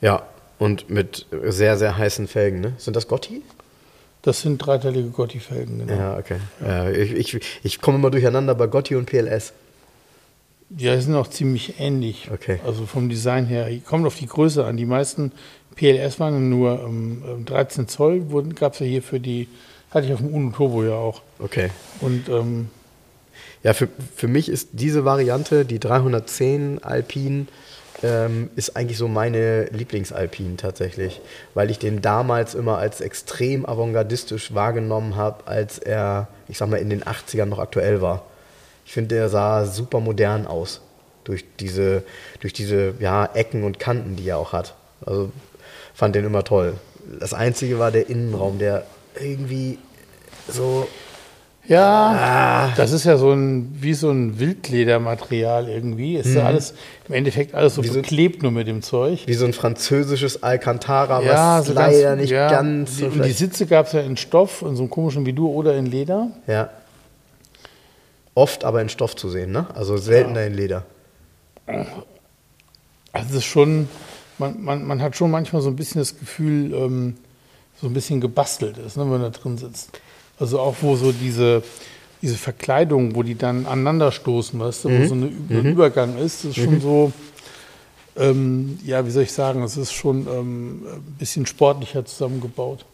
Ja, und mit sehr, sehr heißen Felgen, ne? Sind das Gotti? Das sind dreiteilige Gotti-Felgen, genau. Ja, okay. Ja. ich, ich, ich komme immer durcheinander bei Gotti und PLS. Ja, die sind auch ziemlich ähnlich. Okay. Also vom Design her. Kommt auf die Größe an. Die meisten PLS waren nur ähm, 13 ähm, Zoll. Gab es ja hier für die, hatte ich auf dem Uno Turbo ja auch. Okay. Und ähm, ja, für, für mich ist diese Variante, die 310 Alpine, ähm, ist eigentlich so meine Lieblingsalpine tatsächlich, weil ich den damals immer als extrem avantgardistisch wahrgenommen habe, als er, ich sag mal, in den 80ern noch aktuell war. Ich finde, der sah super modern aus durch diese, durch diese ja, Ecken und Kanten, die er auch hat. Also fand den immer toll. Das Einzige war der Innenraum, der irgendwie so ja, ah. das ist ja so ein, wie so ein Wildledermaterial irgendwie. Ist mhm. ja alles, im Endeffekt alles so wie beklebt nur mit dem Zeug. Wie so ein französisches Alcantara, ja, was so leider ganz, nicht ja, ganz so Und die Sitze gab es ja in Stoff, in so einem komischen du oder in Leder. Ja. Oft aber in Stoff zu sehen, ne? Also seltener ja. in Leder. Also es ist schon, man, man, man hat schon manchmal so ein bisschen das Gefühl, ähm, so ein bisschen gebastelt ist, ne, wenn man da drin sitzt. Also auch wo so diese, diese Verkleidung, wo die dann aneinander stoßen, weißt du, mhm. wo so eine, ein mhm. Übergang ist, ist schon mhm. so, ähm, ja, wie soll ich sagen, es ist schon ähm, ein bisschen sportlicher zusammengebaut.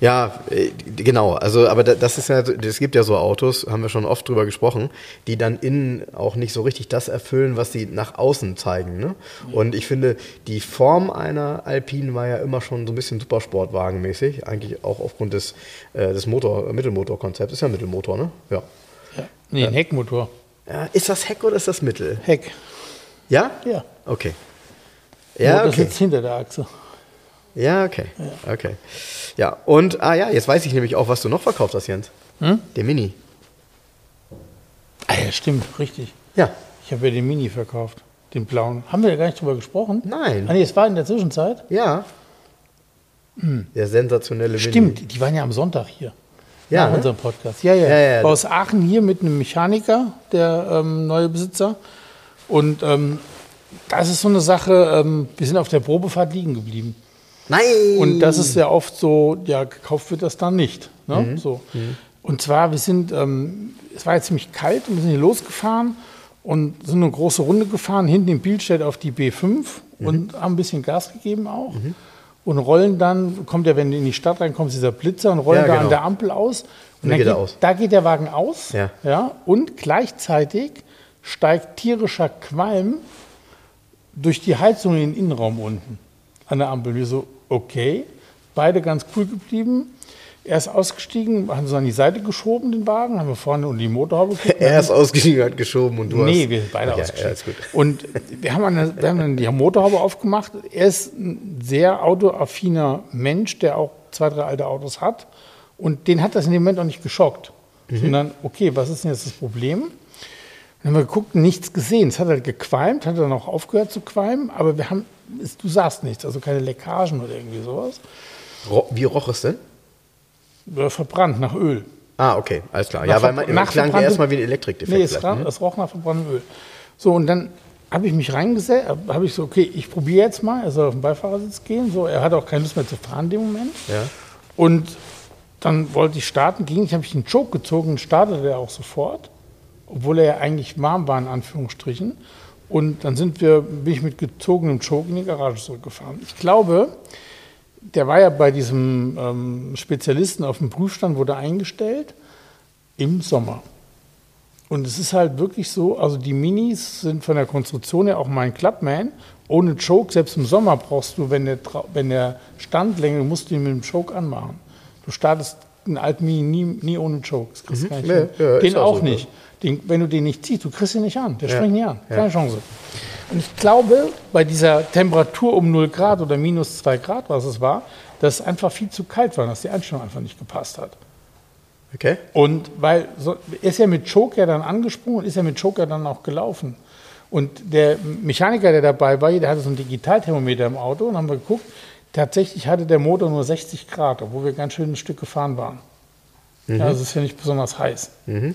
Ja, äh, genau. Also, aber das ist ja, es gibt ja so Autos, haben wir schon oft drüber gesprochen, die dann innen auch nicht so richtig das erfüllen, was sie nach außen zeigen. Ne? Und ich finde, die Form einer Alpine war ja immer schon so ein bisschen Supersportwagenmäßig, eigentlich auch aufgrund des, äh, des Motor, Mittelmotorkonzepts. Ist ja Mittelmotor, ne? Ja. ja. Nee, ein Heckmotor. Ja, ist das Heck oder ist das Mittel? Heck. Ja? Ja. Okay. Ja, okay. Das sitzt hinter der Achse. Ja, okay. Ja. Okay. Ja, und, ah ja, jetzt weiß ich nämlich auch, was du noch verkauft hast, Jens. Hm? Den Mini. Ah ja, stimmt, richtig. Ja. Ich habe ja den Mini verkauft, den blauen. Haben wir da gar nicht drüber gesprochen? Nein. Ah nee, es war in der Zwischenzeit? Ja. Hm. Der sensationelle Mini. Stimmt, die waren ja am Sonntag hier. Ja. Nach ne? unserem Podcast. Ja, ja. ja, ja Aus Aachen hier mit einem Mechaniker, der ähm, neue Besitzer. Und ähm, das ist so eine Sache, ähm, wir sind auf der Probefahrt liegen geblieben. Nein! Und das ist ja oft so, ja, gekauft wird das dann nicht. Ne? Mhm. So. Mhm. Und zwar, wir sind, ähm, es war jetzt ziemlich kalt und wir sind hier losgefahren und sind eine große Runde gefahren, hinten in Bielstedt auf die B5 mhm. und haben ein bisschen Gas gegeben auch. Mhm. Und rollen dann, kommt ja, wenn du in die Stadt reinkommst, dieser Blitzer und rollen ja, genau. da an der Ampel aus. Und dann geht, geht aus. da geht der Wagen aus. Ja. Ja, und gleichzeitig steigt tierischer Qualm durch die Heizung in den Innenraum unten an der Ampel. Wir so, okay, beide ganz cool geblieben. Er ist ausgestiegen, haben so an die Seite geschoben, den Wagen, haben wir vorne und die Motorhaube geguckt. Er ist ausgestiegen, hat geschoben und du nee, hast... Nee, wir sind beide okay, ausgestiegen. Ja, und wir haben, eine, wir haben dann die Motorhaube aufgemacht. Er ist ein sehr autoaffiner Mensch, der auch zwei, drei alte Autos hat. Und den hat das in dem Moment auch nicht geschockt. Mhm. Sondern, okay, was ist denn jetzt das Problem? Dann haben wir geguckt, nichts gesehen. Es hat halt gequalmt, hat dann auch aufgehört zu qualmen, aber wir haben, du sahst nichts, also keine Leckagen oder irgendwie sowas. Wie roch es denn? Verbrannt nach Öl. Ah, okay, alles klar. Nach ja, weil man klang ja erstmal wie ein Elektrik-Defekt. Nee, es, ne? es roch nach verbranntem Öl. So, und dann habe ich mich reingesetzt, habe ich so, okay, ich probiere jetzt mal, er soll auf den Beifahrersitz gehen. So, er hat auch keine Lust mehr zu fahren in dem Moment. Ja. Und dann wollte ich starten, ging ich, habe ich den Choke gezogen und startete er auch sofort, obwohl er ja eigentlich warm war, in Anführungsstrichen. Und dann sind wir, bin ich mit gezogenem Choke in die Garage zurückgefahren. Ich glaube, der war ja bei diesem ähm, Spezialisten auf dem Prüfstand, wurde eingestellt im Sommer. Und es ist halt wirklich so, also die Minis sind von der Konstruktion her auch mein Clubman. Ohne Choke, selbst im Sommer brauchst du, wenn der, wenn der Standlänge, musst du ihn mit dem Choke anmachen. Du startest einen alten Mini nie, nie ohne Choke. Das kriegst nicht Nee, ja, den auch so, nicht. Den, wenn du den nicht ziehst, du kriegst ihn nicht an. Der Ja. springt nicht an. Ja. Keine Chance. Und ich glaube, bei dieser Temperatur um 0 Grad oder minus 2 Grad, was es war, dass es einfach viel zu kalt war, dass die Einstellung einfach nicht gepasst hat. Okay. Und weil so, ist er mit Choker dann angesprungen und ist er mit Choker dann auch gelaufen. Und der Mechaniker, der dabei war, der hatte so ein Digitalthermometer im Auto und haben wir geguckt, tatsächlich hatte der Motor nur 60 Grad, obwohl wir ganz schön ein Stück gefahren waren. Ja, also es ist ja nicht besonders heiß. ne?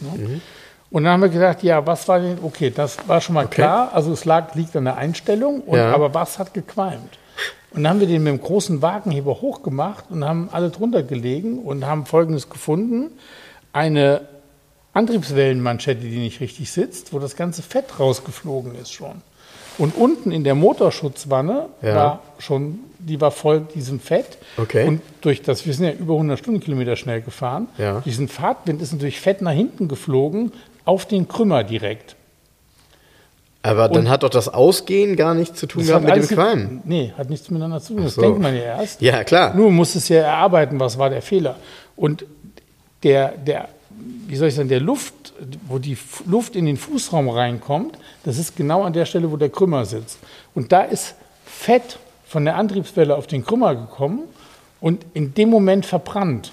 Und dann haben wir gedacht, ja, was war denn, okay, das war schon mal klar, also es lag, liegt an der Einstellung, und, Ja. aber was hat gequalmt? Und dann haben wir den mit dem großen Wagenheber hochgemacht und haben alle drunter gelegen und haben Folgendes gefunden. Eine Antriebswellenmanschette, die nicht richtig sitzt, wo das ganze Fett rausgeflogen ist schon. Und unten in der Motorschutzwanne Ja. war schon, die war voll diesem Fett. Okay. Und durch das, wir sind ja über 100 Stundenkilometer schnell gefahren, Ja. diesen Fahrtwind ist natürlich Fett nach hinten geflogen, auf den Krümmer direkt. Aber dann Und- hat doch das Ausgehen gar nichts zu tun gehabt mit dem Qualm. Nee, hat nichts miteinander zu tun. Das so. denkt man ja erst. Ja, klar. Nur muss es ja erarbeiten, was war der Fehler. Und der, der, wie soll ich sagen, der Luft, wo die Luft in den Fußraum reinkommt, das ist genau an der Stelle, wo der Krümmer sitzt. Und da ist Fett von der Antriebswelle auf den Krümmer gekommen und in dem Moment verbrannt.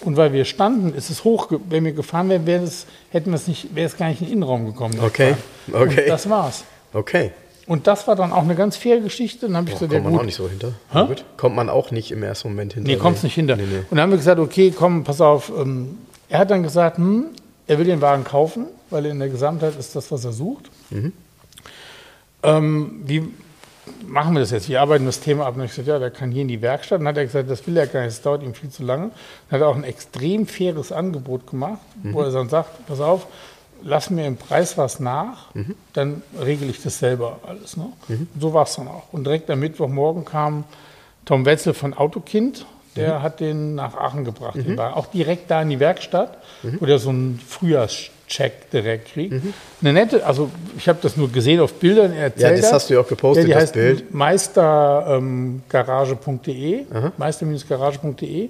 Und weil wir standen, ist es hoch. Wenn wir gefahren wären, wäre es, hätten wir es nicht, wäre es gar nicht in den Innenraum gekommen. Okay, okay. Und das war's. Okay. Und das war dann auch eine ganz faire Geschichte. Dann habe ich Boah, so, kommt der man auch nicht so hinter. Gut. Kommt man auch nicht im ersten Moment hinter. Nee, kommst nicht hinter. Nee, nee. Und dann haben wir gesagt, okay, komm, pass auf. Ähm, er hat dann gesagt, hm, er will den Wagen kaufen, weil in der Gesamtheit ist das, was er sucht. Mhm. Ähm, wie machen wir das jetzt? Wir arbeiten das Thema ab. Und ich gesagt, ja, der kann hier in die Werkstatt. Und dann hat er gesagt, das will er gar nicht, das dauert ihm viel zu lange. Dann hat er auch ein extrem faires Angebot gemacht, wo er dann sagt, pass auf, lass mir im Preis was nach, dann regle ich das selber alles. Ne? Und so war es dann auch. Und direkt am Mittwochmorgen kam Tom Wetzel von Autokind, der hat den nach Aachen gebracht. Den war auch direkt da in die Werkstatt, wo der so einen Frühjahrscheck direkt kriegt. Eine nette, also ich habe das nur gesehen auf Bildern, er erzählt Ja, das hast du ja auch gepostet, ja, die das heißt Bild. meistergarage.de, meister-garage.de.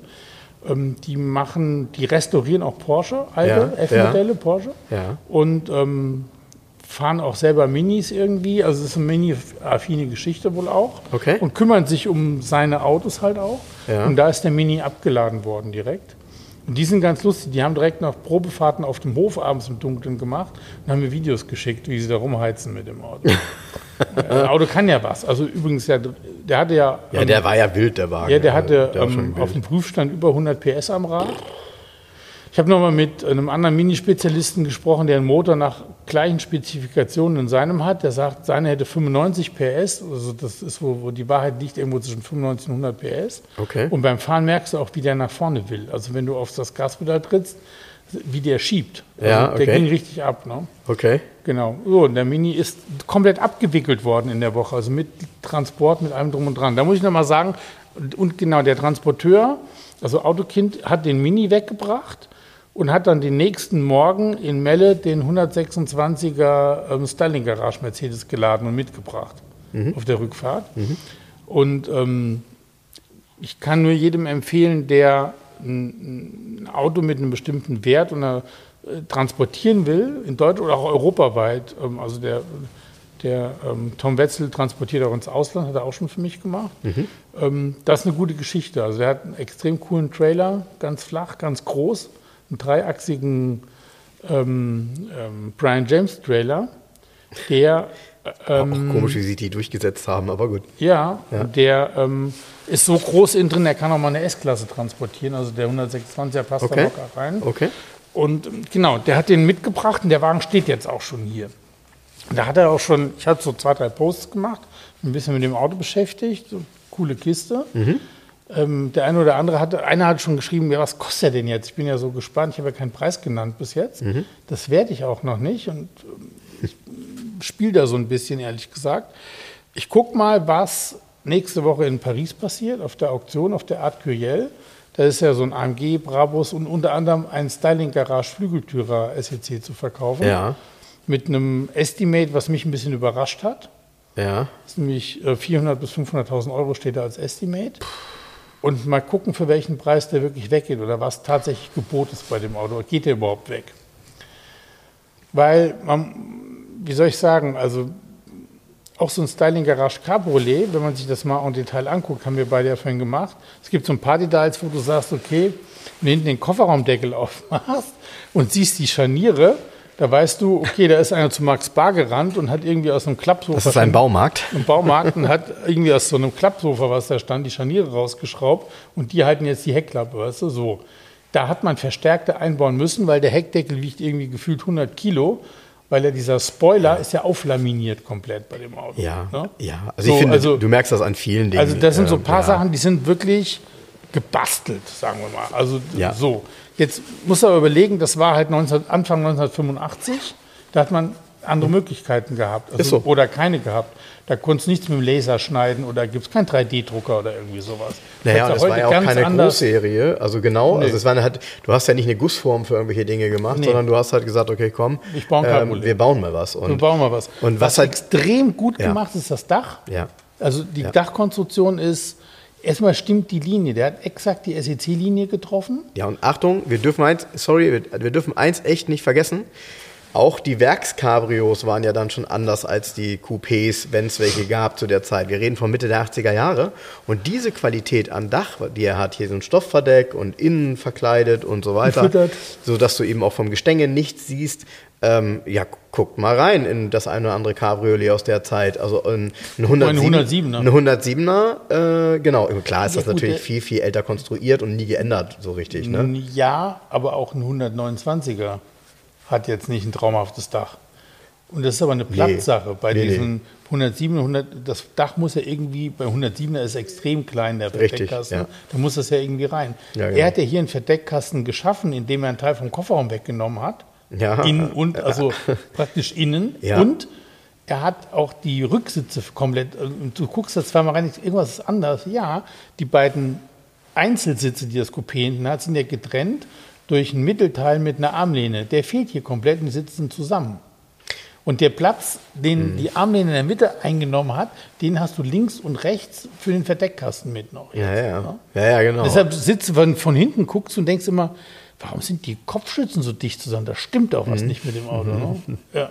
Ähm, die machen, die restaurieren auch Porsche, alte Ja, F-Modelle Porsche. Ja. Und ähm, fahren auch selber Minis irgendwie. Also es ist eine Mini-affine Geschichte wohl auch. Okay. Und kümmern sich um seine Autos halt auch. Ja. Und da ist der Mini abgeladen worden direkt. Und die sind ganz lustig. Die haben direkt noch Probefahrten auf dem Hof abends im Dunkeln gemacht und haben mir Videos geschickt, wie sie da rumheizen mit dem Auto. Das [LAUGHS] Auto kann ja was. Also übrigens, ja, der hatte ja. Ja, ähm, der war ja wild, der Wagen. ja, der hatte der ähm, auf dem Prüfstand über 100 PS am Rad. Ich habe nochmal mit einem anderen Minispezialisten gesprochen, der einen Motor nach gleichen Spezifikationen in seinem hat. Der sagt, seine hätte 95 PS. Also das ist, wo, wo die Wahrheit liegt, irgendwo zwischen 95 und 100 PS. Okay. Und beim Fahren merkst du auch, wie der nach vorne will. Also wenn du auf das Gaspedal trittst, wie der schiebt. Also Ja, Der okay. ging richtig ab. Ne? Okay. Genau. So, und der Mini ist komplett abgewickelt worden in der Woche, also mit Transport, mit allem drum und dran. Da muss ich nochmal sagen, und, und genau, der Transporteur, also Autokind, hat den Mini weggebracht und hat dann den nächsten Morgen in Melle den 126er ähm, Styling Garage Mercedes geladen und mitgebracht auf der Rückfahrt. Und ähm, ich kann nur jedem empfehlen, der ein, ein Auto mit einem bestimmten Wert und einer, äh, transportieren will, in Deutschland oder auch europaweit. Ähm, also der, der ähm, Tom Wetzel transportiert auch ins Ausland, hat er auch schon für mich gemacht. Ähm, das ist eine gute Geschichte. Also er hat einen extrem coolen Trailer, ganz flach, ganz groß, einen dreiachsigen ähm, ähm, Brian James Trailer, der [LAUGHS] auch komisch, wie sie die durchgesetzt haben, aber gut. ja, der ähm, ist so groß innen drin, der kann auch mal eine S-Klasse transportieren. Also der 126er passt da Okay. locker rein. Okay. Und ähm, genau, der hat den mitgebracht und der Wagen steht jetzt auch schon hier. Da hat er auch schon, ich hatte so zwei, drei Posts gemacht, ein bisschen mit dem Auto beschäftigt, so coole Kiste. Ähm, der eine oder andere hatte, einer hat schon geschrieben, ja, was kostet der denn jetzt? Ich bin ja so gespannt, ich habe ja keinen Preis genannt bis jetzt. Das werde ich auch noch nicht und ähm, ich spiele da so ein bisschen, ehrlich gesagt. Ich gucke mal, was nächste Woche in Paris passiert, auf der Auktion, auf der Art Curiel. Da ist ja so ein AMG, Brabus und unter anderem ein Styling Garage Flügeltürer SEC zu verkaufen. Ja. Mit einem Estimate, was mich ein bisschen überrascht hat. Ja. Das ist nämlich äh, 400.000 bis 500.000 Euro steht da als Estimate. Und mal gucken, für welchen Preis der wirklich weggeht oder was tatsächlich Gebot ist bei dem Auto. Geht der überhaupt weg? Weil, man, wie soll ich sagen, also auch so ein Styling Garage Cabriolet, wenn man sich das mal en Detail anguckt, haben wir beide ja vorhin gemacht. Es gibt so ein paar Details, wo du sagst, okay, wenn du hinten den Kofferraumdeckel aufmachst und siehst die Scharniere, da weißt du, okay, da ist einer zu Max Bar gerannt und hat irgendwie aus einem Klappsofa Das ist ein Baumarkt. im Baumarkt und hat irgendwie aus so einem Klappsofa, was da stand, die Scharniere rausgeschraubt und die halten jetzt die Heckklappe, weißt du, so. Da hat man Verstärkte einbauen müssen, weil der Heckdeckel wiegt irgendwie gefühlt 100 Kilo, weil ja dieser Spoiler ist ja auflaminiert komplett bei dem Auto. Ja. ne? Ja. Also So, ich finde, also- du merkst das an vielen Dingen. Also das sind so Ähm, ein paar ja. Sachen, die sind wirklich gebastelt, sagen wir mal. Also Ja. so. Jetzt muss er überlegen, das war halt 19, Anfang 1985, da hat man andere Möglichkeiten gehabt. Also, so. Oder keine gehabt. Da konntest du nichts mit dem Laser schneiden oder gibt es keinen 3D-Drucker oder irgendwie sowas. Naja, das du war ja auch keine anders- Großserie. Also genau, also es war halt, du hast ja nicht eine Gussform für irgendwelche Dinge gemacht, Nee. sondern du hast halt gesagt, okay, komm, Ich baue Cabriolet. wir bauen mal was. Und, Wir bauen mal was. Und was halt- extrem gut Ja. gemacht ist das Dach. Ja. Also die Ja. Dachkonstruktion ist, erstmal stimmt die Linie. Der hat exakt die SEC-Linie getroffen. Ja, und Achtung, wir dürfen eins, sorry, wir, wir dürfen eins echt nicht vergessen. Auch die Werkscabrios waren ja dann schon anders als die Coupés, wenn es welche gab zu der Zeit. Wir reden von Mitte der 80er Jahre. Und diese Qualität an Dach, die er hat, hier so ein Stoffverdeck und innen verkleidet und so weiter, so dass du eben auch vom Gestänge nichts siehst. Ähm, ja, guckt mal rein in das eine oder andere Cabriolet aus der Zeit. Also ein, ein 107, 107er. Ein 107er, äh, genau. Klar ist Ja, das gut, natürlich viel, viel älter konstruiert und nie geändert, so richtig. Ne? Ja, aber auch ein 129er hat jetzt nicht ein traumhaftes Dach. Und das ist aber eine Platzsache. Bei Nee, nee. diesen 107, 100, das Dach muss ja irgendwie, bei 107er ist extrem klein der Richtig, Verdeckkasten. ja. Da muss das ja irgendwie rein. Ja, genau. Er hat ja hier einen Verdeckkasten geschaffen, indem er einen Teil vom Kofferraum weggenommen hat. Ja. Innen und, also praktisch innen. Ja. Und er hat auch die Rücksitze komplett, also du guckst da zweimal rein, irgendwas ist anders. Ja, die beiden Einzelsitze, die das Coupé hinten hat, sind ja getrennt durch ein Mittelteil mit einer Armlehne. Der fehlt hier komplett und die sitzen zusammen. Und der Platz, den Mhm. die Armlehne in der Mitte eingenommen hat, den hast du links und rechts für den Verdeckkasten mit noch. Ja, jetzt, ja. ne? Ja, ja, genau. Deshalb sitzt du von, von hinten, guckst und denkst immer, warum sind die Kopfschützen so dicht zusammen? Da stimmt doch Mhm. was nicht mit dem Auto. Ne? Ja.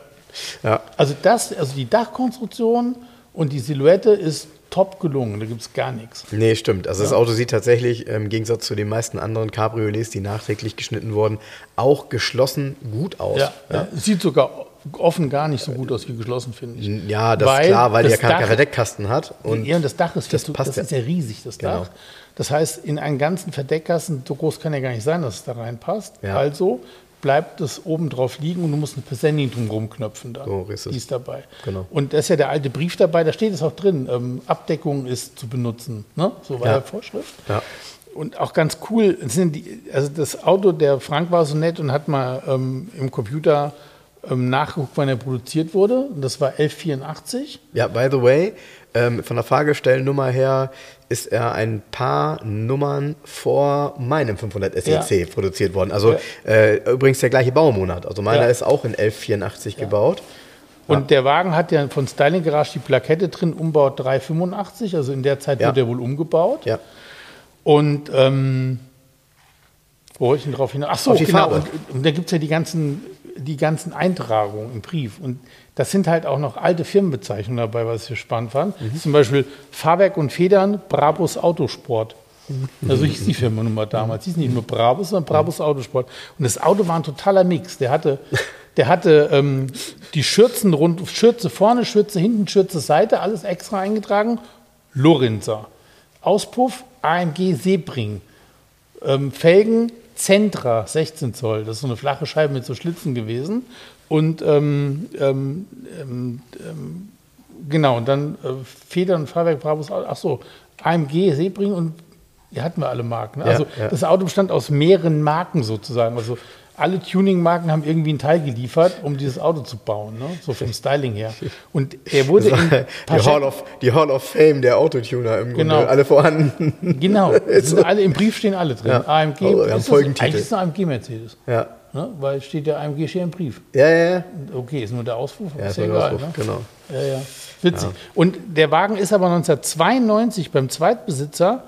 ja. Also das, also die Dachkonstruktion und die Silhouette ist top gelungen. Da gibt es gar nichts. Nee, stimmt. Also das Auto sieht tatsächlich im Gegensatz zu den meisten anderen Cabriolets, die nachträglich geschnitten wurden, auch geschlossen gut aus. Ja, ja. Sieht sogar offen gar nicht so gut aus wie geschlossen, finde ich. Ja, das Weil ist klar, weil die ja keinen Verdeckkasten hat. Und ja, und das Dach ist, das zu, passt das ja. ist ja riesig, das Genau. Dach. Das heißt, in einen ganzen Verdeckkasten, so groß kann ja gar nicht sein, dass es da reinpasst. Ja. Also bleibt es oben drauf liegen und du musst eine Presenting drumherum knöpfen dann. So ist es. Die ist dabei. Genau. Und da ist ja der alte Brief dabei, da steht es auch drin, ähm, Abdeckung ist zu benutzen. Ne? So war Ja. Vorschrift. Ja. Und auch ganz cool, sind die, also das Auto, der Frank war so nett und hat mal ähm, im Computer ähm, nachgeguckt, wann er produziert wurde. Und das war 1184. Ja, by the way, ähm, von der Fahrgestellnummer her ist er ein paar Nummern vor meinem 500 SEC Ja. produziert worden. Also äh, übrigens der gleiche Baumonat. Also meiner Ja. ist auch in 1184 gebaut. Und der Wagen hat ja von Styling Garage die Plakette drin, Umbau 385, also in der Zeit Ja. wurde er wohl umgebaut. Ja. Und ähm, wo wollte ich denn drauf hinaus? Ach so, Auf die genau. Farbe. Und, und da gibt es ja die ganzen, die ganzen Eintragungen im Brief. Und das sind halt auch noch alte Firmenbezeichnungen dabei, was ich spannend fand. Mhm. Zum Beispiel Fahrwerk und Federn, Brabus Autosport. Also hieß die mal damals. Hieß nicht nur Brabus, sondern Brabus Autosport. Und das Auto war ein totaler Mix. Der hatte, der hatte ähm, die Schürzen rund, Schürze vorne, Schürze hinten, Schürze Seite, alles extra eingetragen. Lorenzer. Auspuff, AMG Sebring. Ähm, Felgen, Centra, 16 Zoll. Das ist so eine flache Scheibe mit so Schlitzen gewesen. Und ähm, ähm, ähm, ähm genau, und dann äh, Federn und Fahrwerk Brabus, ach so, AMG Sebring und die hatten wir alle Marken. Ne? Ja, also ja. das Auto bestand aus mehreren Marken sozusagen. Also alle Tuning-Marken haben irgendwie einen Teil geliefert, um dieses Auto zu bauen, ne? so vom Styling her. Und er [LAUGHS] wurde in die, Hall of, die Hall of Fame der Autotuner im Genau. Grunde, alle vorhanden. Genau, [LAUGHS] alle, im Brief stehen alle drin. Ja. AMG, wir haben ist das, eigentlich ist es ein AMG-Mercedes. Ja, Ne? Weil steht der AMG steht im Brief. ja, ja. ja. Okay, ist nur der Auspuff, ja ist ja egal. Auspuff, Ne? Genau. Ja, ja. Witzig. Und der Wagen ist aber 1992 beim Zweitbesitzer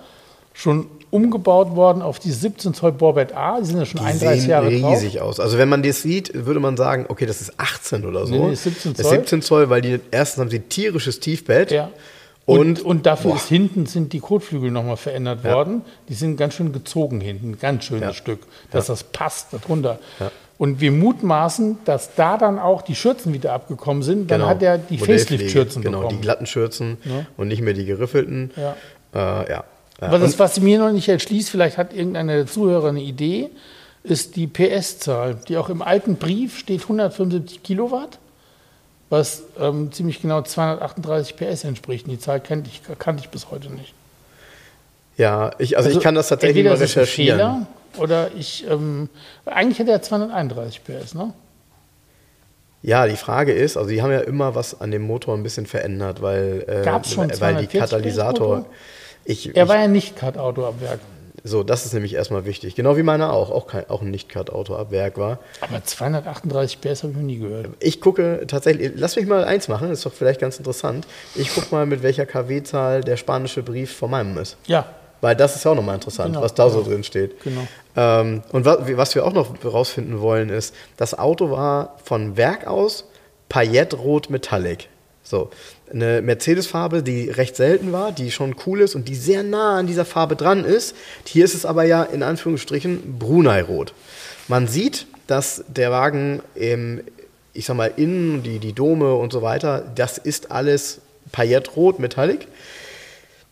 schon umgebaut worden auf die 17 Zoll Borbett A. Die sind ja schon Die 31 sehen Jahre drauf. riesig aus. Also wenn man das sieht, würde man sagen, okay, das ist 18 oder so. Nee, nee, 17 Das ist Zoll. 17 Zoll, weil die erstens haben sie ein tierisches Tiefbett. Ja. Und, Und, und dafür boah. ist hinten sind die Kotflügel nochmal verändert worden. Die sind ganz schön gezogen hinten, ein ganz schönes Ja. Stück, dass das passt darunter. Und wir mutmaßen, dass da dann auch die Schürzen wieder abgekommen sind. Dann Genau. hat er die Facelift-Schürzen Genau, bekommen. die glatten Schürzen und nicht mehr die geriffelten. Ja. Äh, ja. Ja. Was, was mir noch nicht erschließt, vielleicht hat irgendeiner der Zuhörer eine Idee, ist die PS-Zahl, die auch im alten Brief steht 175 Kilowatt, was ähm, ziemlich genau 238 PS entspricht. Und die Zahl kannte ich, kannte ich bis heute nicht. ja, ich, also, ich kann das tatsächlich mal recherchieren. Fehler oder ich, ähm, eigentlich hat er 231 PS, ne? Ja, die Frage ist, also die haben ja immer was an dem Motor ein bisschen verändert, weil, äh, weil die 240 Katalysator. Ich, Er ich, war ja nicht Cut-Auto ab Werk. so, das ist nämlich erstmal wichtig. Genau wie meiner auch, auch, kein, auch ein Nicht-Cut-Auto ab Werk war. Aber 238 PS habe ich noch nie gehört. Ich gucke tatsächlich, lass mich mal eins machen, ist doch vielleicht ganz interessant. Ich gucke mal, mit welcher KW-Zahl der spanische Brief von meinem ist. Ja, Weil das ist ja auch nochmal interessant, Genau, was da so genau. drin steht. Genau. Ähm, und wa was wir auch noch herausfinden wollen, ist, das Auto war von Werk aus Paillettrot Metallic. So, eine Mercedes-Farbe, die recht selten war, die schon cool ist und die sehr nah an dieser Farbe dran ist. Hier ist es aber ja in Anführungsstrichen Brunei-Rot. Man sieht, dass der Wagen im, ich sag mal, innen, die, die Dome und so weiter, das ist alles Paillettrot Metallic.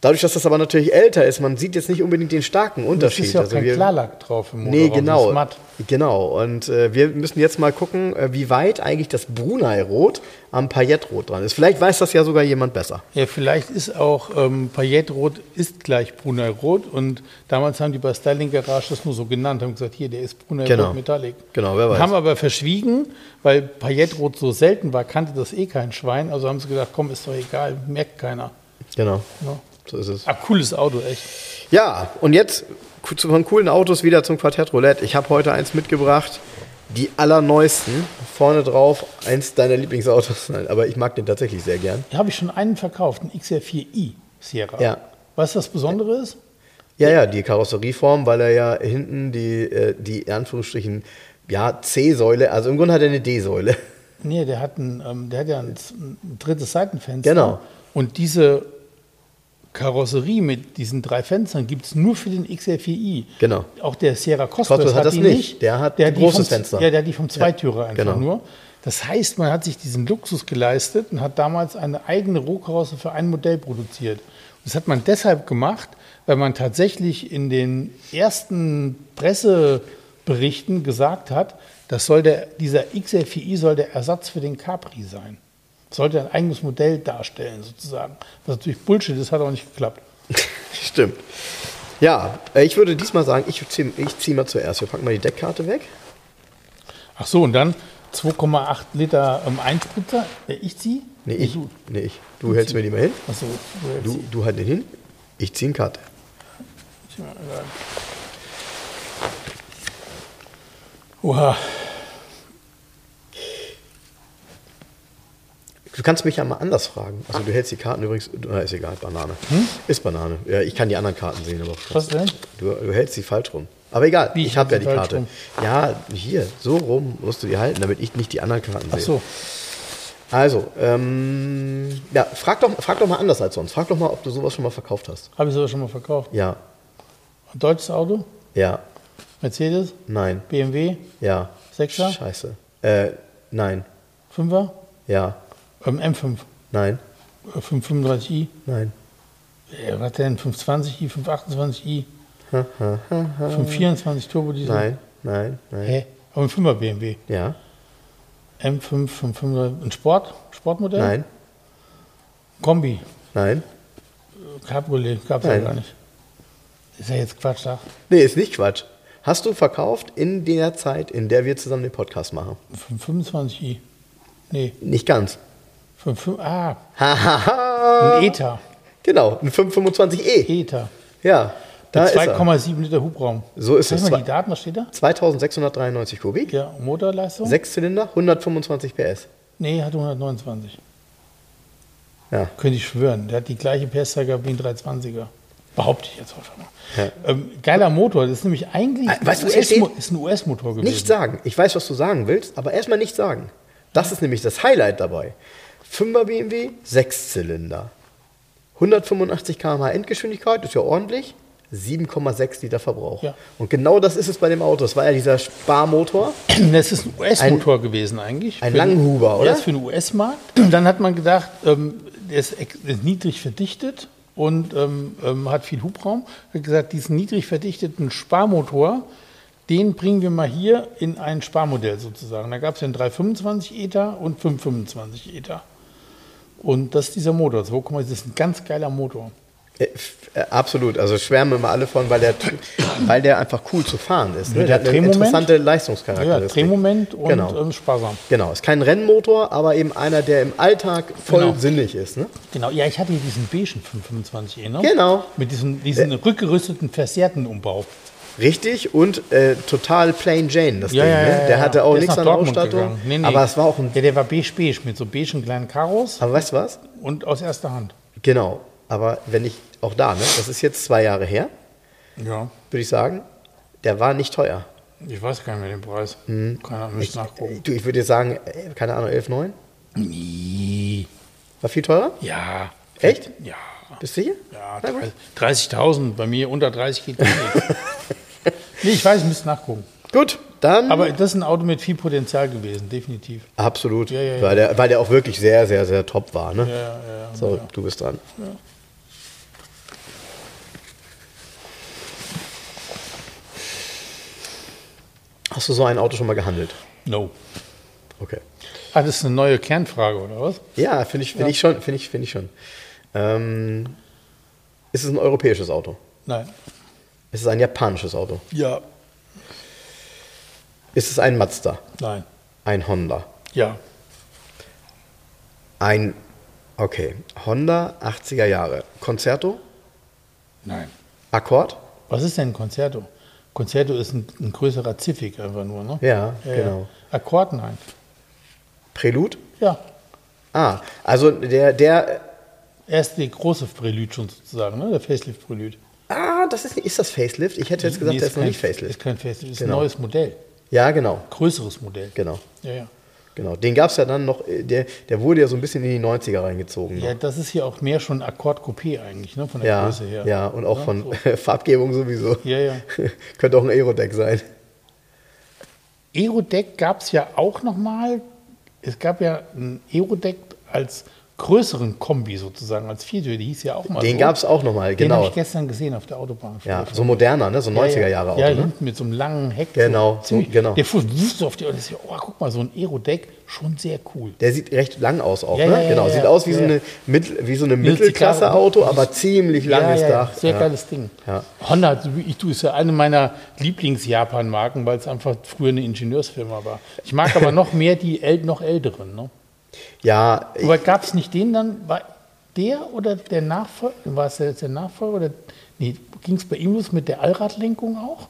Dadurch, dass das aber natürlich älter ist, man sieht jetzt nicht unbedingt den starken es Unterschied. ist ja auch Also kein wir- Klarlack drauf im Motorraum. Nee, genau. ist matt. Genau. Und äh, wir müssen jetzt mal gucken, äh, wie weit eigentlich das Brunei-Rot am Paillettrot dran ist. Vielleicht weiß das ja sogar jemand besser. Ja, vielleicht ist auch ähm, Paillettrot ist gleich Brunei Rot und damals haben die bei Styling Garage das nur so genannt, haben gesagt, hier, der ist Brunei Genau. Metallic. Genau, wer weiß. Haben aber verschwiegen, weil Paillettrot so selten war, kannte das eh kein Schwein, also haben sie gedacht, komm, ist doch egal, merkt keiner. Genau. Ja. So ist es. Ah, cooles Auto, echt. Ja, und jetzt von coolen Autos wieder zum Quartett Roulette. Ich habe heute eins mitgebracht. Die allerneuesten. Vorne drauf eins deiner Lieblingsautos. [LAUGHS] Nein, aber ich mag den tatsächlich sehr gern. Da habe ich schon einen verkauft, einen XR4i Sierra. Ja. Weißt du, was Besondere ist? Ja, ja, die Karosserieform, weil er ja hinten die, äh, die in Anführungsstrichen, ja, C-Säule, also im Grunde hat er eine D-Säule. Nee, der hat, ein, ähm, der hat ja ein, ein drittes Seitenfenster. Genau. Und diese Karosserie mit diesen drei Fenstern gibt es nur für den XR4i. Genau. Auch der Sierra Cosmos Cosmos hat, hat das die nicht. nicht. Der hat die großes vom, Fenster. Ja, der hat die vom Zweitürer einfach genau. nur. Das heißt, man hat sich diesen Luxus geleistet und hat damals eine eigene Rohkarosse für ein Modell produziert. Und das hat man deshalb gemacht, weil man tatsächlich in den ersten Presseberichten gesagt hat, das soll der, dieser XR4i soll der Ersatz für den Capri sein. Sollte ein eigenes Modell darstellen, sozusagen. Was natürlich Bullshit ist, hat auch nicht geklappt. [LAUGHS] Stimmt. Ja, äh, ich würde diesmal sagen, ich ziehe ich zieh mal zuerst. Wir packen mal die Deckkarte weg. Ach so, und dann 2,8 Liter ähm, Einspritzer. Ich ziehe? Nee, ich. Du. Nee, ich. Du hältst mir die mal hin. Ach so, du hältst Du, du halt den hin. Ich ziehe eine Karte. Zieh. Oha. Du kannst mich ja mal anders fragen. Also du hältst die Karten übrigens. Na, ist egal, Banane. Ist Banane. Ja, ich kann die anderen Karten sehen, aber. Hm? Was denn? Du, du hältst sie falsch rum. Aber egal, Wie, ich habe ja die Karte. Ja, hier, so rum musst du die halten, damit ich nicht die anderen Karten Ach sehe. so. Also, ähm, ja, frag doch, frag doch mal anders als sonst. Frag doch mal, ob du sowas schon mal verkauft hast. Habe ich sogar schon mal verkauft. Ja. Deutsches Auto? Ja. Mercedes? Nein. BMW? Ja. Sechser? Scheiße. Äh, nein. Fünfer? Ja. Ähm, M5? Nein. Äh, 535i? Nein. Äh, was denn? 520i? 528i? 524 Turbo Diesel? Nein. Nein. Nein. Hä? Aber ein 5er BMW. Ja. M5, 500, ein Sport? Sportmodell? Nein. Kombi? Nein. Cabriolet? Gab es ja gar nicht. Ist ja jetzt Quatsch, sag. Nee, ist nicht Quatsch. Hast du verkauft in der Zeit, in der wir zusammen den Podcast machen? 525i? Nee, Nicht ganz. 55, ah, Hahaha. ein ETA. Genau, ein 525e. ETA. Ja, da Mit ist er. 2,7 Liter Hubraum. So ist Sag es. mal die Daten, was steht da? 2693 Kubik, Ja, Motorleistung? sechs Zylinder, 125 PS. Nee, hat 129. Ja. Könnte ich schwören. Der hat die gleiche gehabt wie ein 320er. Behaupte ich jetzt einfach mal. Ja. Ähm, geiler Motor. Das ist nämlich eigentlich Ah, weißt du, ein steht? ist ein US-Motor gewesen. Nicht sagen. Ich weiß, was du sagen willst, aber erstmal nicht sagen. Das ist nämlich das Highlight dabei. 5er BMW, Sechszylinder. 185 km/h Endgeschwindigkeit, ist ja ordentlich. 7,6 Liter Verbrauch. Ja. Und genau das ist es bei dem Auto. Das war ja dieser Sparmotor. [CLEARS THROAT] Das ist ein US-Motor gewesen eigentlich. ein Langhuber, oder? Ja, ist für den US-Markt. Dann hat man gedacht, ähm, der ist, ist niedrig verdichtet und ähm, ähm, hat viel Hubraum. Hat gesagt, diesen niedrig verdichteten Sparmotor, den bringen wir mal hier in ein Sparmodell sozusagen. Da gab es den 325 ETA und 525 ETA. Und das ist dieser Motor. 2,6 das ist ein ganz geiler Motor. Äh, äh, absolut. Also schwärmen immer alle von, weil der, weil der einfach cool zu fahren ist. Ne? Ja, Der hat eine interessante Ja, Leistungscharakteristik. Drehmoment und Genau. ähm, sparsam. Genau, ist kein Rennmotor, aber eben einer, der im Alltag voll Genau. sinnig ist. Ne? Genau, ja, ich hatte hier diesen beigen 525e, ne? Genau. Mit diesem, diesen rückgerüsteten Versehrtenumbau. Richtig und äh, total plain Jane, das Ja, Ding. ja, ne? der ja. hatte auch Der nichts an Dortmund Ausstattung. Nee, nee. Aber es war auch ein. Ja, der war beige-beige mit so beigen kleinen Karos Aber weißt du was? und aus erster Hand. Genau. Aber wenn ich auch da, ne? das ist jetzt zwei Jahre her, Ja. würde ich sagen, der war nicht teuer. Ich weiß gar nicht mehr den Preis. Mhm. Keine Ahnung, müsste nachgucken. Du, ich würde jetzt sagen, äh, keine Ahnung, 11,9? Nee. War viel teurer? Ja. Echt? Ja. Bist du sicher? Ja, Na gut. 30.000. Bei mir unter 30 geht gar nicht. [LAUGHS] nee, ich weiß, ich müsste nachgucken. Gut, dann. Aber das ist ein Auto mit viel Potenzial gewesen, definitiv. absolut. Ja, ja, ja. Weil, der, weil der auch wirklich sehr, sehr, sehr top war. Ne? Ja, ja, ja. So, du bist dran. Hast du so ein Auto schon mal gehandelt? No. Okay. Ah, das ist eine neue Kernfrage, oder was? Ja, finde ich, find ich schon. Finde ich, find ich schon. Ähm, ist es ein europäisches Auto? Nein. Ist es ein japanisches Auto? Ja. Ist es ein Mazda? Nein. Ein Honda? Ja. Ein, okay, Honda 80er Jahre. Concerto? Nein. Akkord? Was ist denn ein Concerto? Concerto ist ein, ein größerer Ziffig einfach nur, ne? Ja, genau. Akkord, nein. Prelude? Ja. Ah, also der, der, Er ist die große Prelude schon sozusagen, ne? Der Facelift Prelude. Ah, das ist, ist das Facelift? Ich hätte jetzt gesagt, Nee, der ist noch kein- nicht Facelift. Ist kein Facelift, ist Genau. ein neues Modell. Ja, genau, Größeres Modell. genau, Ja, ja. genau. Den gab es ja dann noch, äh, der, der wurde ja so ein bisschen in die 90er reingezogen. Ja, noch. das ist hier auch mehr schon Akkord Coupé eigentlich, ne? Von der Ja, Größe her. ja, und auch von so. [LAUGHS] Farbgebung sowieso. Ja, ja. [LAUGHS] Könnte auch ein Aerodeck sein. Aerodeck gab es ja auch nochmal. Es gab ja ein Aerodeck als größeren Kombi sozusagen, als Viertür, die hieß ja auch mal Den so. gab es auch nochmal, Den habe genau. ich gestern gesehen auf der Autobahn. Ja, so moderner, ne? so 90er Jahre Auto. Ja, ne? hinten mit so einem langen Heck. Genau, so, ziemlich, genau. Der fuhr so auf die und ich so, oh, guck mal, so ein Aerodeck, schon sehr cool. Der sieht recht lang aus auch, Ja, ne? ja, ja, genau, ja, sieht ja. aus wie, Ja, so ja. eine, Mittel, wie so eine Mittelklasse-Auto, aber ziemlich langes ja, ja, Dach. Sehr ja. geiles Ding. Ja. Honda, ich tue, ist ja eine meiner Lieblings-Japan-Marken, weil es einfach früher eine Ingenieursfirma war. Ich mag aber noch mehr die noch älteren. Ne? Ja, Aber gab es nicht den dann, war der oder der Nachfolger, war es jetzt der Nachfolger oder, nee, ging es bei ihm los mit der Allradlenkung auch?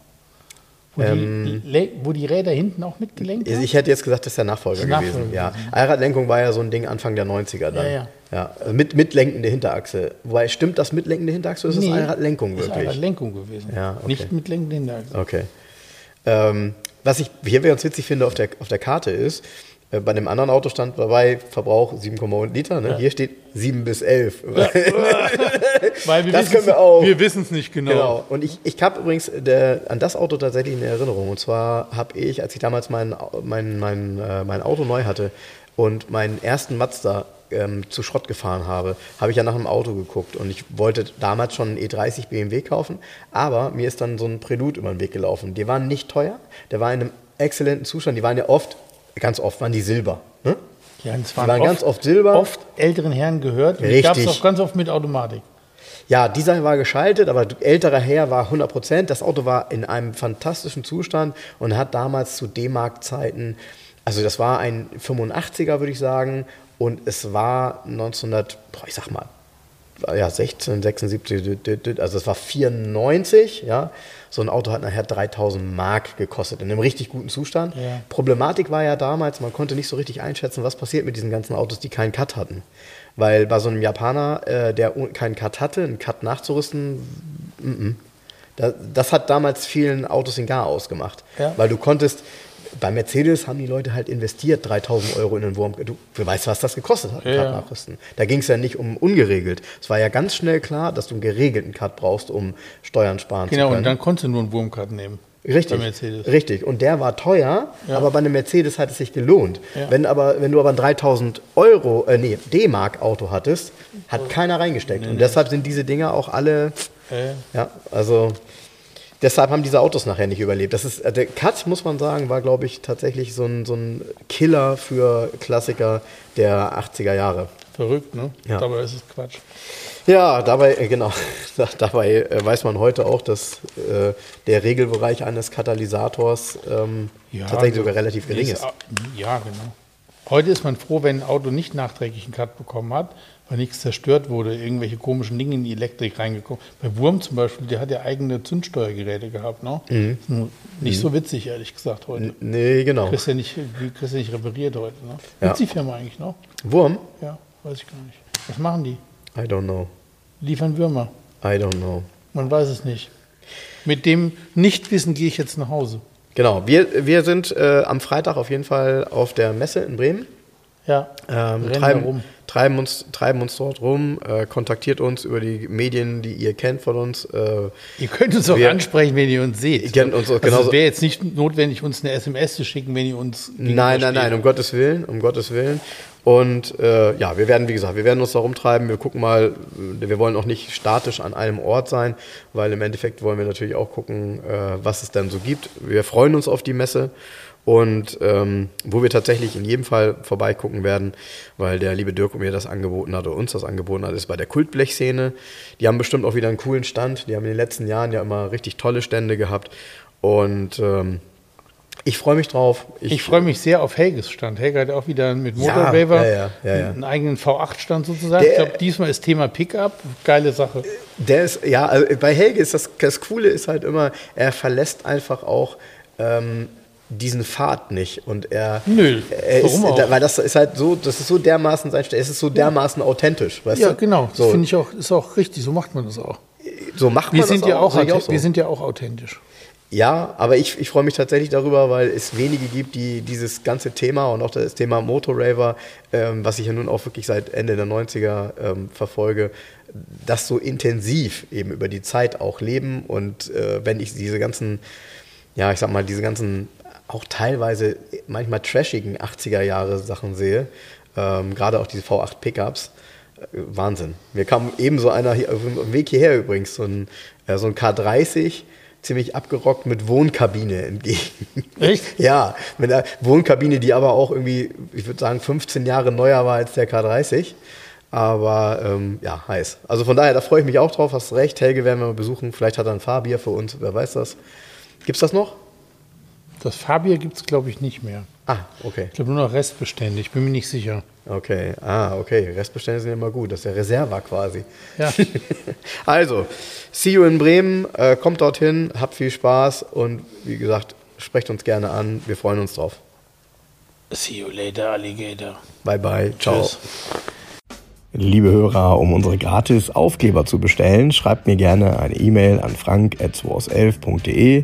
Wo, Ähm. die, wo die Räder hinten auch mitgelenkt waren? ich hätte jetzt gesagt, das ist der Nachfolger Das ist der gewesen. Nachfolger Ja. Allradlenkung war ja so ein Ding Anfang der 90er dann. Ja, ja. Ja, also mit, mit lenkende Hinterachse. Wobei, stimmt das mit lenkende Hinterachse oder ist Nee, das Allradlenkung Ist wirklich? Allradlenkung gewesen. Ja, okay. Nicht mit lenkenden Hinterachsen. Okay. Ähm, was ich hier ganz witzig finde auf der, auf der Karte ist, äh, bei dem anderen Auto stand dabei Verbrauch 7,1 Liter. Ne? Hier steht 7 bis 11. [LAUGHS] Weil wir Das können wir auch. Wir wissen es nicht genau. Genau. Und ich, ich habe übrigens der, an das Auto tatsächlich eine Erinnerung. Und zwar habe ich, als ich damals mein, mein, mein, äh, mein Auto neu hatte und meinen ersten Mazda ähm, zu Schrott gefahren habe, habe ich ja nach einem Auto geguckt. Und ich wollte damals schon einen E30 BMW kaufen, aber mir ist dann so ein Prelude über den Weg gelaufen. Die waren nicht teuer, der war in einem exzellenten Zustand. Die waren ja oft, ganz oft waren die Silber. Ne? Ja, das Die waren ganz oft Silber. Oft älteren Herren gehört. Und Richtig. gab es auch ganz oft mit Automatik. Ja, dieser war geschaltet, aber älterer Herr war 100 Prozent. Das Auto war in einem fantastischen Zustand und hat damals zu D-Mark-Zeiten, also das war ein 85er, würde ich sagen, und es war 1900, boah, ich sag mal, ja, 16, 76, also es war 94, ja. So ein Auto hat nachher 3000 Mark gekostet, in einem richtig guten Zustand. Ja. Problematik war ja damals, man konnte nicht so richtig einschätzen, was passiert mit diesen ganzen Autos, die keinen Cut hatten. Weil bei so einem Japaner, äh, der keinen Cut hatte, einen Cut nachzurüsten, mm -mm. Da, das hat damals vielen Autos den Gar ausgemacht. Ja. Weil du konntest, bei Mercedes haben die Leute halt investiert, 3000 Euro in den Wurm. Du, du weißt, was das gekostet hat, Ja, Cut ja. nachrüsten. Da ging es ja nicht um ungeregelt. Es war ja ganz schnell klar, dass du einen geregelten Cut brauchst, um Steuern sparen Genau, zu können. und dann konntest du nur einen Wurmcard nehmen. Richtig, Bei Mercedes. richtig. Und der war teuer, Ja. aber bei einem Mercedes hat es sich gelohnt. Ja. Wenn, aber, wenn du aber ein 3000 Euro, äh, nee, D-Mark Auto hattest, hat keiner reingesteckt. Und deshalb sind diese Dinger auch alle, Äh, ja, also deshalb haben diese Autos nachher nicht überlebt. Das ist, äh, der Cut, muss man sagen, war, glaube ich, tatsächlich so ein, so ein Killer für Klassiker der 80er Jahre. verrückt, ne? Ja. Dabei ist es Quatsch. Ja, dabei, äh, genau, Da- [LAUGHS] dabei äh, weiß man heute auch, dass äh, der Regelbereich eines Katalysators ähm, Ja, tatsächlich sogar relativ gering ist. Ja, genau. Heute ist man froh, wenn ein Auto nicht nachträglich einen Cut bekommen hat, weil nichts zerstört wurde, irgendwelche komischen Dinge in die Elektrik reingekommen. Bei Wurm zum Beispiel, der hat ja eigene Zündsteuergeräte gehabt, ne? Mhm. Nicht so witzig, ehrlich gesagt, heute. N- Nee, genau. Kriegst ja nicht, kriegst ja nicht repariert heute, ne? Ja. Gibt's die Firma eigentlich noch? Wurm? Ja, weiß ich gar nicht. Was machen die? I don't know. Liefern Würmer. I don't know. Man weiß es nicht. Mit dem Nichtwissen gehe ich jetzt nach Hause. Genau, wir, wir sind äh, am Freitag auf jeden Fall auf der Messe in Bremen. Ja, Ähm, treiben, treiben, uns, treiben uns dort rum, äh, kontaktiert uns über die Medien, die ihr kennt von uns. Äh, Ihr könnt uns auch Wir- ansprechen, wenn ihr uns seht. Ihr kennt uns auch also es wäre jetzt nicht notwendig, uns eine SMS zu schicken, wenn ihr uns Nein, nein, nein, um Gottes Willen, um Gottes Willen. Und äh, ja, wir werden, wie gesagt, wir werden uns da rumtreiben. Wir gucken mal, äh, wir wollen auch nicht statisch an einem Ort sein, weil im Endeffekt wollen wir natürlich auch gucken, äh, was es dann so gibt. Wir freuen uns auf die Messe und ähm, wo wir tatsächlich in jedem Fall vorbeigucken werden, weil der liebe Dirk mir das angeboten hat oder uns das angeboten hat, ist bei der Kultblechszene. Die haben bestimmt auch wieder einen coolen Stand. Die haben in den letzten Jahren ja immer richtig tolle Stände gehabt und ähm, ich freue mich drauf. Ich freue mich sehr auf Helges Stand. Helge hat auch wieder mit ja, ja, ja, ja. einen eigenen V8-Stand sozusagen. Der- ich glaube, diesmal ist Thema Pickup. Geile Sache. Der ist, ja, also bei Helge ist das, das Coole ist halt immer, er verlässt einfach auch ähm, diesen Pfad nicht. Und er, Nö, er ist, warum auch? weil das ist halt so, das ist so dermaßen sein es ist so dermaßen authentisch, weißt Ja, du? genau. Das So, finde ich auch, ist auch richtig. So macht man das auch. so macht man Wir sind, das ja auch, ich authent- so. wir sind ja auch authentisch. Ja, aber ich, ich freue mich tatsächlich darüber, weil es wenige gibt, die dieses ganze Thema und auch das Thema Motorraver, ähm, was ich ja nun auch wirklich seit Ende der 90er ähm, verfolge, das so intensiv eben über die Zeit auch leben. Und äh, wenn ich diese ganzen, ja, ich sag mal, diese ganzen auch teilweise manchmal trashigen 80er Jahre Sachen sehe, ähm, gerade auch diese V8 Pickups, äh, Wahnsinn. Mir kam eben so einer hier, auf dem Weg hierher übrigens, so ein, äh, so ein K30, ziemlich abgerockt mit Wohnkabine entgegen. Echt? [LAUGHS] ja, mit einer Wohnkabine, die aber auch irgendwie, ich würde sagen, 15 Jahre neuer war als der K30. Aber ähm, ja, heiß. Also von daher, da freue ich mich auch drauf, hast recht. Helge werden wir mal besuchen. Vielleicht hat er ein Fahrbier für uns, wer weiß das. Gibt's das noch? Das Fabier gibt es, glaube ich, nicht mehr. Ah, okay. Ich glaube nur noch Restbestände. Ich bin mir nicht sicher. Okay, ah, okay. Restbestände sind immer gut. Das ist der Reserva quasi. Ja. [LAUGHS] also, see you in Bremen. Äh, kommt dorthin, habt viel Spaß und wie gesagt, sprecht uns gerne an. Wir freuen uns drauf. See you later, Alligator. Bye, bye. Ciao. Tschüss. Liebe Hörer, um unsere gratis Aufkleber zu bestellen, schreibt mir gerne eine E-Mail an frank.211.de.